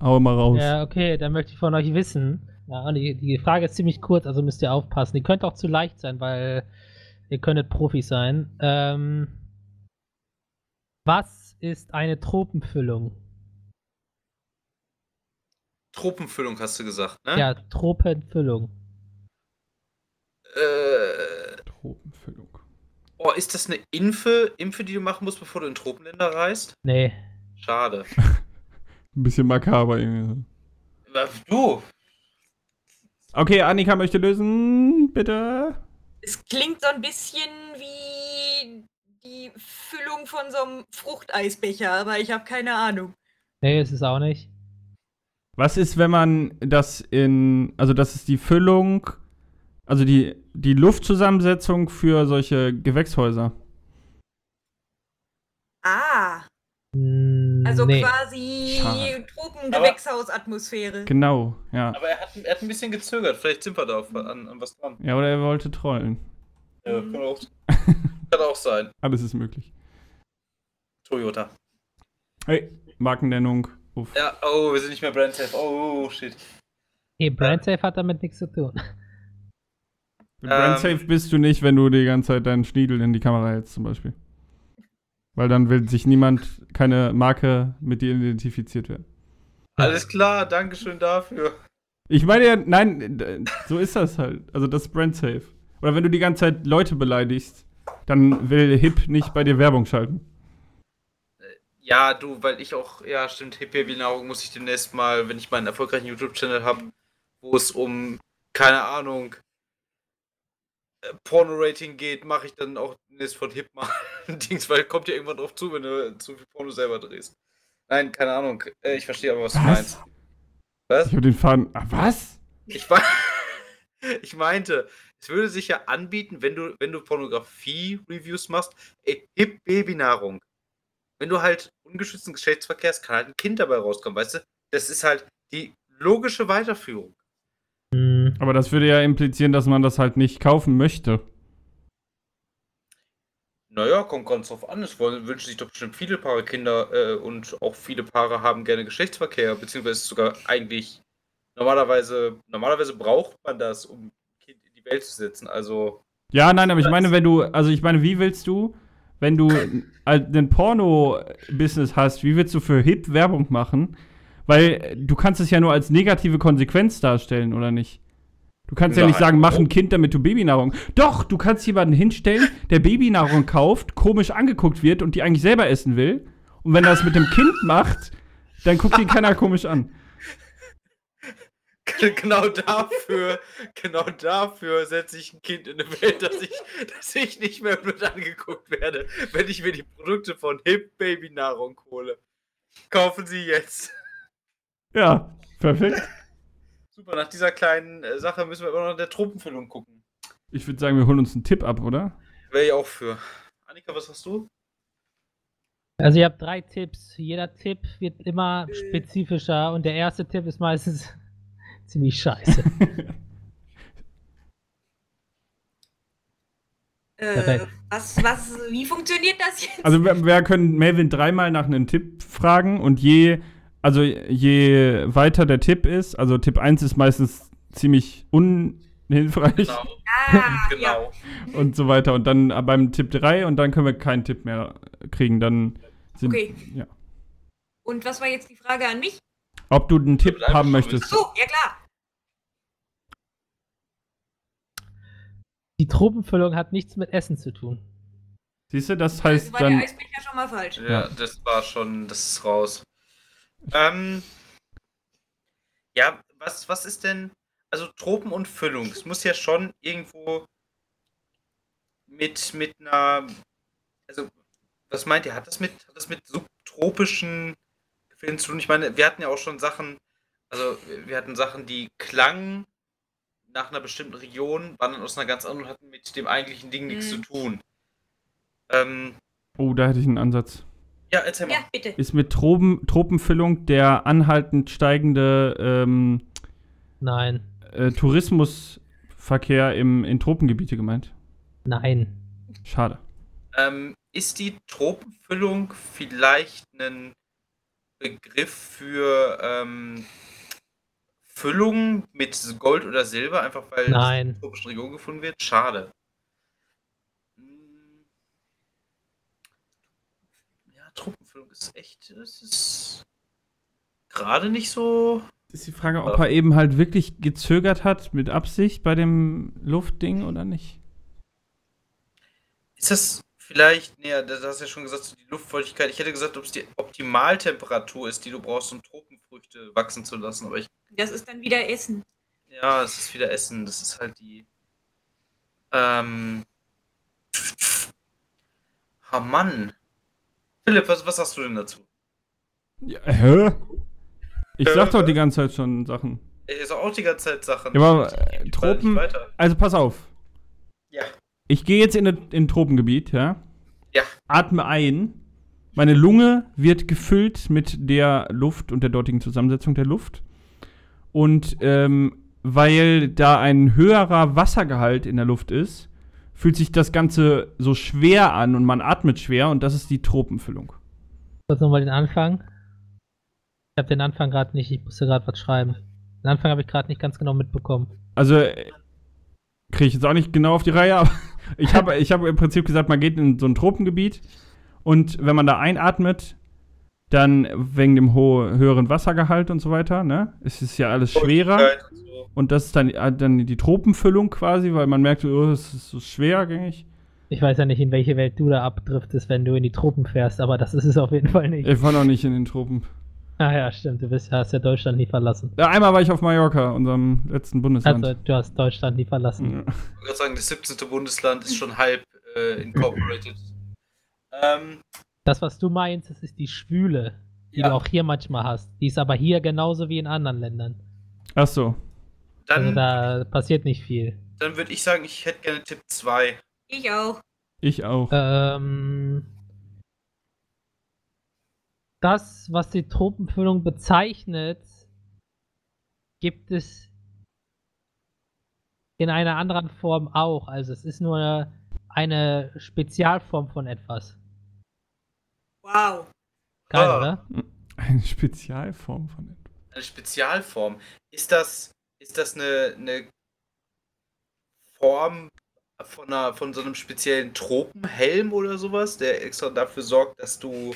Hau mal raus. Ja, okay, dann möchte ich von euch wissen. Ja, und die, die Frage ist ziemlich kurz, also müsst ihr aufpassen. Die könnte auch zu leicht sein, weil ihr könntet Profis sein. Ähm, was ist eine Tropenfüllung? Tropenfüllung hast du gesagt, ne? Ja, Tropenfüllung. Äh, Tropenfüllung. oh, ist das eine Impfe, Impfe, die du machen musst, bevor du in Tropenländer reist? Nee. Schade. Ein bisschen makaber irgendwie. Aber Du, Okay, Annika möchte lösen, bitte. Es klingt so ein bisschen wie die Füllung von so einem Fruchteisbecher, aber ich habe keine Ahnung. Nee, ist es auch nicht. Was ist, wenn man das in, also das ist die Füllung, also die, die Luftzusammensetzung für solche Gewächshäuser? Ah, also nee. quasi. Tropengewächshausatmosphäre. Genau, ja. aber er hat, er hat ein bisschen gezögert. Vielleicht sind wir da auf, an, an was dran. Ja, oder er wollte trollen. Ja, Mhm. kann, auch, kann auch sein. Alles ist möglich. Toyota. Hey, Markennennung. Uff. Ja, oh, wir sind nicht mehr brandsafe. Oh, shit. Nee, Brandsafe hat damit nichts zu tun. Brandsafe bist du nicht, wenn du die ganze Zeit deinen Schniedel in die Kamera hältst, zum Beispiel. Weil dann will sich niemand, keine Marke mit dir identifiziert werden. Alles klar, Dankeschön dafür. Ich meine ja, nein, äh, so ist das halt. Also das ist Brandsafe. Oder wenn du die ganze Zeit Leute beleidigst, dann will Hip nicht bei dir Werbung schalten. Ja, du, weil ich auch, ja, stimmt, Hippie-Nahrung muss ich demnächst mal, wenn ich meinen erfolgreichen YouTube-Channel habe, wo es um, keine Ahnung, äh, Porno-Rating geht, mache ich dann auch demnächst von Hip mal Dings, weil kommt ja irgendwann drauf zu, wenn du zu viel Porno selber drehst. Nein, keine Ahnung. Äh, ich verstehe aber, was, du Was? meinst. Was? Ich habe den Faden. Ah, was? Ich, war, ich meinte, es würde sich ja anbieten, wenn du, wenn du Pornografie-Reviews machst, ey, Hip Babynahrung. Wenn du halt ungeschützten Geschlechtsverkehr hast, kann halt ein Kind dabei rauskommen, weißt du? Das ist halt die logische Weiterführung. Hm, Aber das würde ja implizieren, dass man das halt nicht kaufen möchte. Naja, kommt ganz drauf an. Es wünschen sich doch bestimmt viele Paare Kinder äh, und auch viele Paare haben gerne Geschlechtsverkehr, beziehungsweise sogar eigentlich normalerweise, normalerweise braucht man das, um ein Kind in die Welt zu setzen. Also, Ja, nein, aber ich meine, wenn du, also ich meine, wie willst du, wenn du ein Porno-Business hast, wie willst du für Hip Werbung machen? Weil du kannst es ja nur als negative Konsequenz darstellen, oder nicht? Du kannst ja nicht Nein. sagen, mach ein Kind, damit du Babynahrung. Doch, du kannst jemanden hinstellen, der Babynahrung kauft, komisch angeguckt wird und die eigentlich selber essen will. Und wenn er das mit dem Kind macht, dann guckt ihn keiner komisch an. genau dafür, genau dafür setze ich ein Kind in eine Welt, dass ich, dass ich nicht mehr mit angeguckt werde, wenn ich mir die Produkte von Hip Baby Nahrung hole. Kaufen Sie jetzt. Ja, perfekt. Super, nach dieser kleinen äh, Sache müssen wir immer noch in der Tropenfüllung gucken. Ich würde sagen, wir holen uns einen Tipp ab, oder? Wäre ich auch für. Annika, was hast du? Also ihr habt drei Tipps. Jeder Tipp wird immer spezifischer und der erste Tipp ist meistens ziemlich scheiße. Äh, was, was, wie funktioniert das jetzt? Also wir, wir können Melvin dreimal nach einem Tipp fragen und je, also je weiter der Tipp ist, also Tipp 1 ist meistens ziemlich unhilfreich Genau. ah, genau. und so weiter. Und dann beim Tipp 3 und dann können wir keinen Tipp mehr kriegen. Dann sind, Okay. ja. Und was war jetzt die Frage an mich? Ob du einen Tipp haben möchtest. So, ja klar. Die Tropenfüllung hat nichts mit Essen zu tun. Siehst du, das Also heißt war der dann. Eisbecher schon mal falsch. Ja, das war schon, das ist raus. Ähm, ja, was, was ist denn, also Tropen und Füllung, es muss ja schon irgendwo mit, mit einer, also, was meint ihr, hat das mit, hat das mit subtropischen Gefilden zu tun? Ich meine, wir hatten ja auch schon Sachen, also wir hatten Sachen, die klangen nach einer bestimmten Region, waren dann aus einer ganz anderen und hatten mit dem eigentlichen Ding nichts Mhm. zu tun. Ähm, Oh, da hätte ich einen Ansatz. Ja, erzähl mal. Ja, bitte. Ist mit Tropen, Tropenfüllung der anhaltend steigende ähm, Nein. äh, Tourismusverkehr im, in Tropengebiete gemeint? Nein. Schade. Ähm, ist die Tropenfüllung vielleicht ein Begriff für ähm, Füllung mit Gold oder Silber, einfach weil Nein. es in der tropischen Region gefunden wird? Schade. Ja, Tropenfüllung ist echt, es ist gerade nicht so. Ist die Frage, ob er eben halt wirklich gezögert hat mit Absicht bei dem Luftding oder nicht? Ist das vielleicht, nee, da hast du ja schon gesagt, so die Luftfeuchtigkeit. Ich hätte gesagt, ob es die Optimaltemperatur ist, die du brauchst, um Tropenfrüchte wachsen zu lassen. Aber ich Das ist dann wieder Essen. Ja, es ist wieder Essen. Das ist halt die. Ähm. Ah, Mann. Philipp, was, was sagst du denn dazu? Ja, hä? Ich Äh, sag doch was? die ganze Zeit schon Sachen. Er ist auch die ganze Zeit Sachen. Ja, aber, Ich- äh, ich- ich- Tropen-. Also pass auf. Ja. Ich gehe jetzt in ein in ein Tropengebiet, ja? Ja. Atme ein. Meine Lunge wird gefüllt mit der Luft und der dortigen Zusammensetzung der Luft. Und ähm, weil da ein höherer Wassergehalt in der Luft ist, fühlt sich das Ganze so schwer an und man atmet schwer und das ist die Tropenfüllung. Kurz nochmal den Anfang. Ich habe den Anfang gerade nicht, ich musste gerade was schreiben. Den Anfang habe ich gerade nicht ganz genau mitbekommen. Also kriege ich jetzt auch nicht genau auf die Reihe, aber ich habe ich hab im Prinzip gesagt, man geht in so ein Tropengebiet und wenn man da einatmet, dann wegen dem ho höheren Wassergehalt und so weiter, ne? Es ist ja alles schwerer und so. und das ist dann, äh, dann die Tropenfüllung quasi, weil man merkt, oh, es ist so schwergängig. Ich weiß ja nicht, in welche Welt du da abdriftest, wenn du in die Tropen fährst, aber das ist es auf jeden Fall nicht. Ich war noch nicht in den Tropen. Ah ja, stimmt, du bist, hast ja Deutschland nie verlassen. Ja, einmal war ich auf Mallorca, unserem letzten Bundesland. Also, du hast Deutschland nie verlassen. Ja. Ich wollte gerade sagen, das 17. Bundesland ist schon halb äh, incorporated. ähm, Das, was du meinst, das ist die Schwüle, die Ja. du auch hier manchmal hast. Die ist aber hier genauso wie in anderen Ländern. Ach so. Also dann da passiert nicht viel. dann würde ich sagen, ich hätte gerne Tipp 2. Ich auch. Ich auch. Ähm, das, was die Tropenfüllung bezeichnet, gibt es in einer anderen Form auch. Also es ist nur eine Spezialform von etwas. Wow. Geil, Ah. oder? Eine Spezialform von etwas. Eine Spezialform. Ist das, ist das eine, eine Form von, einer, von so einem speziellen Tropenhelm oder sowas, der extra dafür sorgt, dass du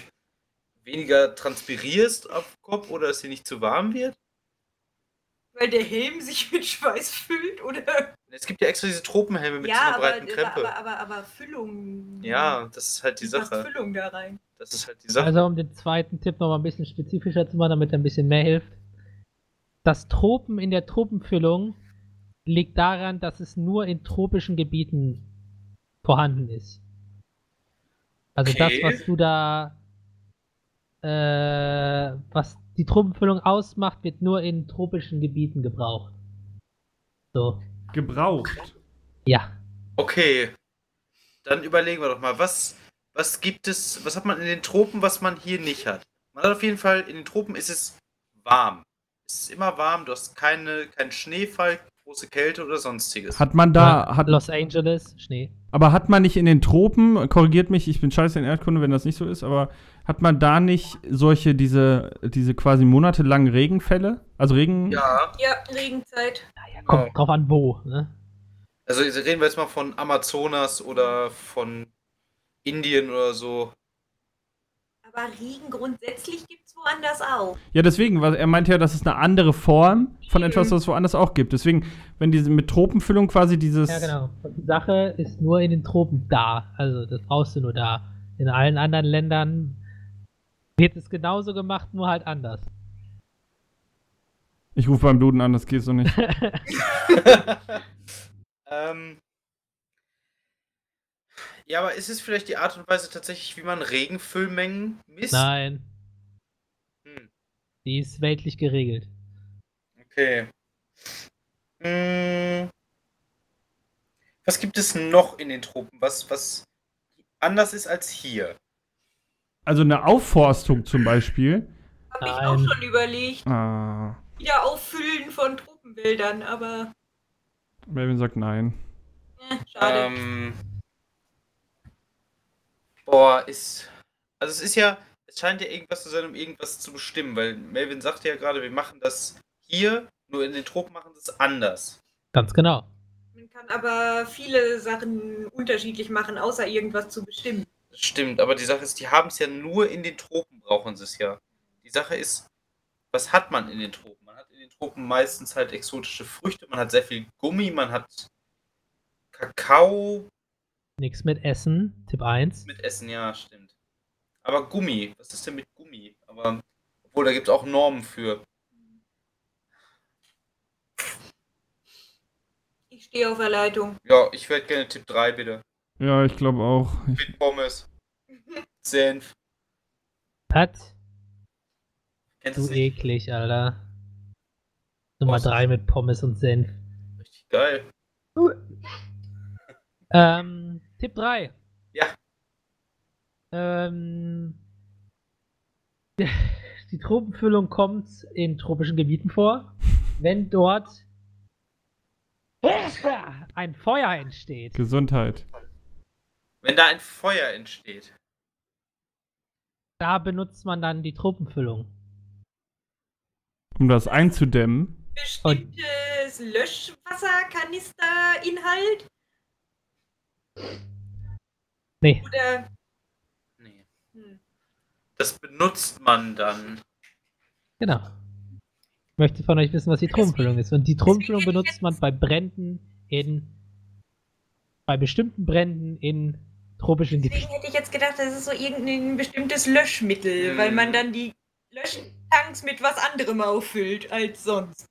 weniger transpirierst auf Kopf oder dass dir nicht zu warm wird? Weil der Helm sich mit Schweiß füllt, oder? Es gibt ja extra diese Tropenhelme mit so ja, einer aber, breiten Krempe. aber, aber, aber Füllung. ja, das ist halt die Sache. Füllung da rein. Das ist halt die Sache. Also um den zweiten Tipp noch mal ein bisschen spezifischer zu machen, damit er ein bisschen mehr hilft. Das Tropen in der Tropenfüllung liegt daran, dass es nur in tropischen Gebieten vorhanden ist. Also Okay. das, was du da, äh, was die Tropenfüllung ausmacht, wird nur in tropischen Gebieten gebraucht. So, Gebraucht. ja. Okay. Dann überlegen wir doch mal, was, was gibt es, was hat man in den Tropen, was man hier nicht hat? Man hat auf jeden Fall, in den Tropen ist es warm. Es ist immer warm, du hast keine, keinen Schneefall große Kälte oder sonstiges. Hat man da, hat, Los Angeles, Schnee. aber hat man nicht in den Tropen, korrigiert mich, ich bin scheiße in Erdkunde, wenn das nicht so ist, aber hat man da nicht solche, diese, diese quasi monatelangen Regenfälle? Also Regen? ja, Ja, Regenzeit. Naja, kommt Oh. drauf an, wo. Ne? also reden wir jetzt mal von Amazonas oder von Indien oder so. Aber Regen grundsätzlich gibt es woanders auch. Ja, deswegen, weil er meinte ja, das ist eine andere Form von etwas, was es woanders auch gibt. Deswegen, wenn diese mit Tropenfüllung quasi dieses. Ja, genau. Die Sache ist nur in den Tropen da. Also, das brauchst du nur da. In allen anderen Ländern wird es genauso gemacht, nur halt anders. Ich rufe beim Duden an, das geht so nicht. ähm, ja, aber ist es vielleicht die Art und Weise tatsächlich, wie man Regenfüllmengen misst? Nein, Hm, die ist weltlich geregelt. okay. Hm, was gibt es noch in den Tropen, was, was anders ist als hier? Also eine Aufforstung zum Beispiel. Habe ich Nein. auch schon überlegt. Ah, Wieder auffüllen von Tropenbildern, aber Melvin sagt nein. äh, schade. Ähm, boah, ist. Also es ist ja, es scheint ja irgendwas zu sein, um irgendwas zu bestimmen, weil Melvin sagte ja gerade, wir machen das hier, nur in den Tropen machen sie es anders. Ganz genau. Man kann aber viele Sachen unterschiedlich machen, außer irgendwas zu bestimmen. Das stimmt, aber die Sache ist, die haben es ja nur in den Tropen, brauchen sie es ja. Die Sache ist, was hat man in den Tropen? Man hat in den Tropen meistens halt exotische Früchte, man hat sehr viel Gummi, man hat Kakao Nix mit Essen. Tipp 1. mit Essen, ja, stimmt. Aber Gummi, was ist denn mit Gummi? Aber, obwohl, da gibt es auch Normen für. Ich stehe auf der Leitung. Ja, ich hätte gerne Tipp 3, bitte. Ja, ich glaube auch. Ich, Mit Pommes. Senf. Pat, Kennst du eklig, Alter. Nummer Was? 3 mit Pommes und Senf. Richtig geil. Ähm, Tipp 3. Ja. Ähm, die Tropenfüllung kommt in tropischen Gebieten vor, wenn dort ein Feuer entsteht. Gesundheit. Wenn da ein Feuer entsteht. Da benutzt man dann die Tropenfüllung. Um das einzudämmen. Bestimmtes Löschwasserkanisterinhalt Nee, oder Nee. hm, Das benutzt man dann. genau. Ich möchte von euch wissen, was die Tropenfüllung ist. Und die ich benutzt man bei Bränden in. bei bestimmten Bränden in tropischen deswegen Gebieten. hätte ich jetzt gedacht, das ist so irgendein bestimmtes Löschmittel, Hm. weil man dann die Löschtanks mit was anderem auffüllt als sonst.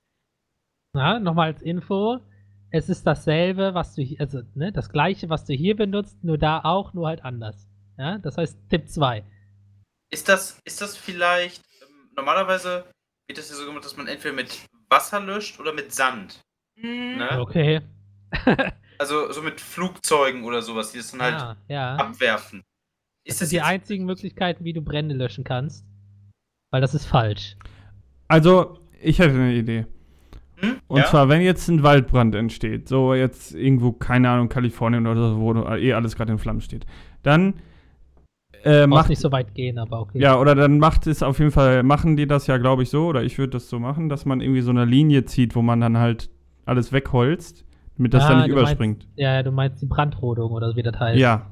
Ja, nochmal als Info. Es ist dasselbe, was du hier, also ne, das gleiche, was du hier benutzt, nur da auch, nur halt anders. Ja, das heißt Tipp 2. Ist das, ist das vielleicht. Ähm, normalerweise wird das ja so gemacht, dass man entweder mit Wasser löscht oder mit Sand. Hm. Ne? Okay. Also so mit Flugzeugen oder sowas, die das dann halt ja, ja. abwerfen. Das Ist sind das die einzigen Möglichkeiten, wie du Brände löschen kannst. Weil das ist falsch. Also, ich hätte eine Idee. Hm? Und ja? zwar, wenn jetzt ein Waldbrand entsteht, so jetzt irgendwo, keine Ahnung, Kalifornien oder so, wo eh alles gerade in Flammen steht, dann äh, Muss macht nicht so weit gehen, aber okay. Ja, oder dann macht es auf jeden Fall, machen die das ja, glaube ich, so, oder ich würde das so machen, dass man irgendwie so eine Linie zieht, wo man dann halt alles wegholzt, damit das Ah, dann nicht du meinst- überspringt. Ja, ja, du meinst die Brandrodung oder wie das heißt. Ja.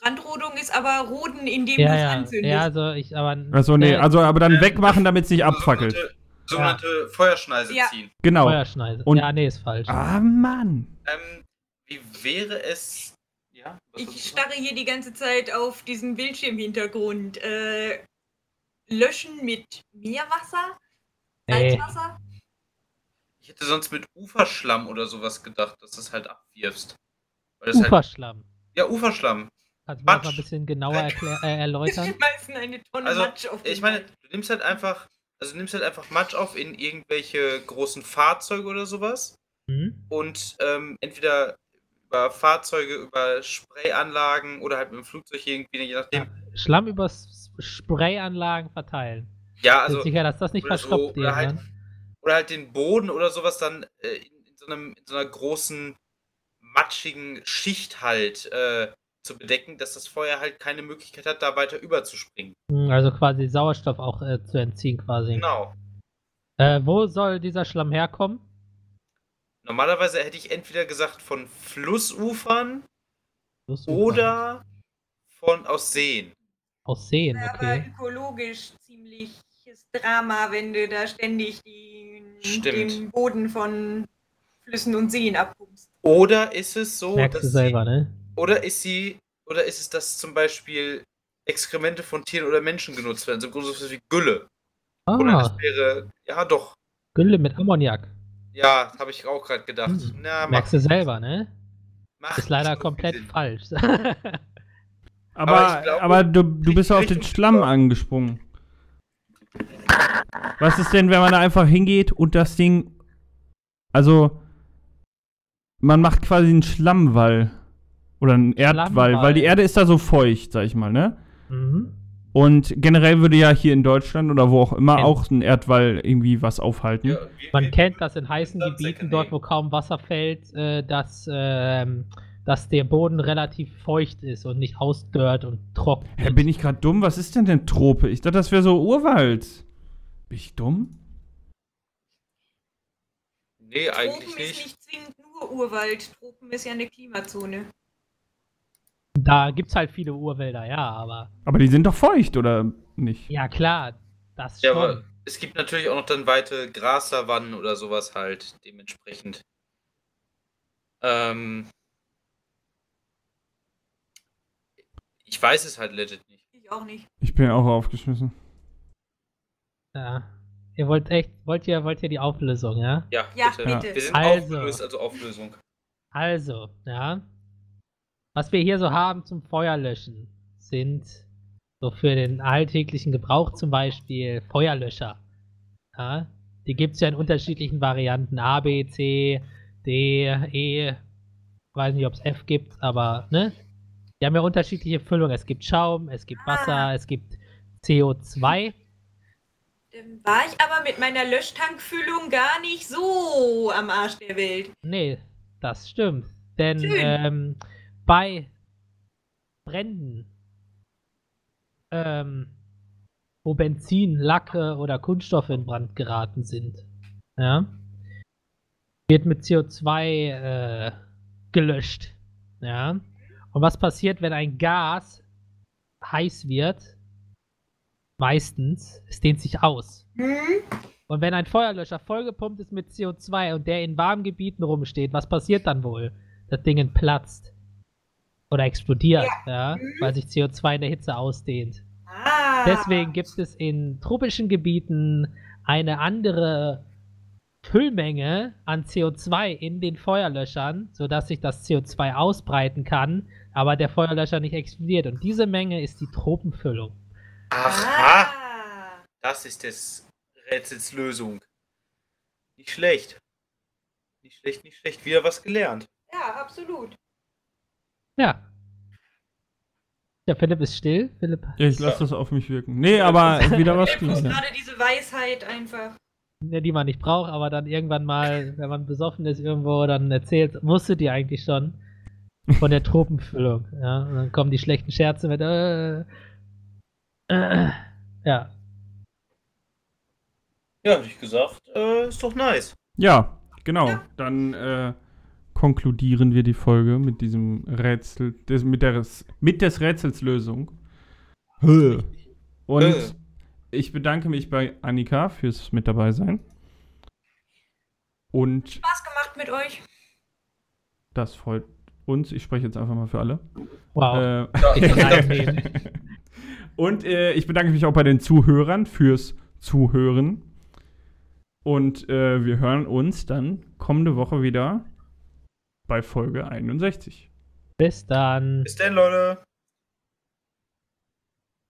Brandrodung ist aber Roden, indem Ja, du es ja. anzündest. Ja, also ich, aber. Achso, nee, äh, also aber dann Ähm, wegmachen, damit es nicht abfackelt. Sogenannte, sogenannte Feuerschneise Ja. ziehen. Genau. Feuerschneise. Und- ja, nee, ist falsch. Ah, Mann. Ähm, wie wäre es. Ja? Was Ich starre hier die ganze Zeit auf diesen Bildschirmhintergrund. Äh, löschen mit Meerwasser? nee. Salzwasser? Ich hätte sonst mit Uferschlamm oder sowas gedacht, dass du es halt abwirfst. Weil das halt, Uferschlamm. ja, Uferschlamm. Kannst du mal ein bisschen genauer erklär, äh, erläutern? Die meisten eine Tonne Also, Matsch auf Ich meine, du nimmst halt einfach. Also du nimmst halt einfach Matsch auf in irgendwelche großen Fahrzeuge oder sowas. Hm? Und ähm, entweder über Fahrzeuge, über Sprayanlagen oder halt mit dem Flugzeug irgendwie, je nachdem. Schlamm über Sprayanlagen verteilen. Ja, Also, also. sicher, dass das nicht so, verstopft halt- irgendwann. Oder halt den Boden oder sowas dann äh, in, in so, einem, in so einer großen, matschigen Schicht halt äh, zu bedecken, dass das Feuer halt keine Möglichkeit hat, da weiter überzuspringen. Hm, Also quasi Sauerstoff auch äh, zu entziehen quasi. Genau. Äh, wo soll dieser Schlamm herkommen? Normalerweise hätte ich entweder gesagt von Flussufern Flussufern. oder von aus Seen. Aus Seen, Aber okay. ökologisch ziemliches Drama, wenn du da ständig den, Stimmt. den Boden von Flüssen und Seen abpumpst. Oder ist es so, Merkst du dass selber, sie, ne? oder ist sie, oder ist es, dass zum Beispiel Exkremente von Tieren oder Menschen genutzt werden, so groß wie Gülle? Oder Ah, das wäre, ja doch, Gülle mit Ammoniak. ja, habe ich auch gerade gedacht. Hm. Na, Merkst du selber, ne? macht Ist leider so komplett Sinn. falsch. Aber, Aber glaube, aber du, du bist ja auf den Schlamm angesprungen. Was ist denn, wenn man da einfach hingeht und das Ding. Also. Man macht quasi einen Schlammwall. Oder einen Erdwall, Schlammwall. weil die Erde ist da so feucht, sag ich mal, ne? mhm. Und generell würde ja hier in Deutschland oder wo auch immer Kennt. auch ein Erdwall irgendwie was aufhalten. Ja, Man kennt das in heißen Gebieten, dort wo kaum Wasser fällt, äh, dass, ähm, dass der Boden relativ feucht ist und nicht ausdörrt und trocken. Hä, bin ich gerade dumm? Was ist denn denn Trope? Ich dachte, das wäre so Urwald. Bin ich dumm? Nee, eigentlich Tropen ist nicht. nicht zwingend nur Urwald. Tropen ist ja eine Klimazone. Da gibt es halt viele Urwälder, ja, aber. Aber die sind doch feucht, oder nicht? Ja, klar, das Ja, schon. aber es gibt natürlich auch noch dann weite Grassavannen oder sowas halt dementsprechend. Ähm, ich weiß es halt legit nicht. Ich auch nicht. Ich bin auch aufgeschmissen. Ja. Ihr wollt echt, wollt ihr, wollt ihr die Auflösung, ja? Ja, Ja, bitte. bitte. Wir sind Also. aufgelöst, also Auflösung. Also, ja. Was wir hier so haben zum Feuerlöschen, sind so für den alltäglichen Gebrauch zum Beispiel Feuerlöscher. Ja? Die gibt es ja in unterschiedlichen Varianten. A, B, C, D, E. Weiß nicht, ob es F gibt, aber ne? Die haben ja unterschiedliche Füllungen. Es gibt Schaum, es gibt Wasser, Ah. es gibt CO2. Ähm, war ich aber mit meiner Löschtankfüllung gar nicht so am Arsch der Welt. Nee, das stimmt. Denn ähm, bei Bränden, ähm, wo Benzin, Lacke oder Kunststoffe in Brand geraten sind, ja, wird mit CO2 äh, gelöscht. Ja. Und was passiert, wenn ein Gas heiß wird? Meistens, es dehnt sich aus. Hm? Und wenn ein Feuerlöscher vollgepumpt ist mit CO2 und der in warmen Gebieten rumsteht, was passiert dann wohl? Das Ding platzt. Oder explodiert, ja, Mhm. weil sich CO2 in der Hitze ausdehnt. Ah. Deswegen gibt es in tropischen Gebieten eine andere Füllmenge an CO2 in den Feuerlöschern, sodass sich das CO2 ausbreiten kann, aber der Feuerlöscher nicht explodiert. Und diese Menge ist die Tropenfüllung. Aha, Ah. das ist des Rätsels Lösung. Nicht schlecht. Nicht schlecht, nicht schlecht. Wieder was gelernt. Ja, absolut. Ja. Der Philipp ist still. Philipp, Ja, ich lasse das auf mich wirken. Nee, aber wieder was Er gelernt. gerade diese Weisheit einfach. ne, die man nicht braucht, aber dann irgendwann mal, wenn man besoffen ist irgendwo, dann erzählt, wusstet ihr eigentlich schon von der Tropenfüllung. Ja, und dann kommen die schlechten Scherze mit, äh, äh, ja. Ja, hab ich gesagt. Äh, ist doch nice. Ja, genau. Ja. Dann äh, konkludieren wir die Folge mit diesem Rätsel, des, mit, der, mit des Rätsels Lösung. Und ich bedanke mich bei Annika fürs mit dabei sein. Und Spaß gemacht mit euch. das freut uns. Ich spreche jetzt einfach mal für alle. Wow. Äh, Ja. Und äh, ich bedanke mich auch bei den Zuhörern fürs Zuhören. Und äh, wir hören uns dann kommende Woche wieder bei Folge 61. Bis dann. Bis dann, Leute.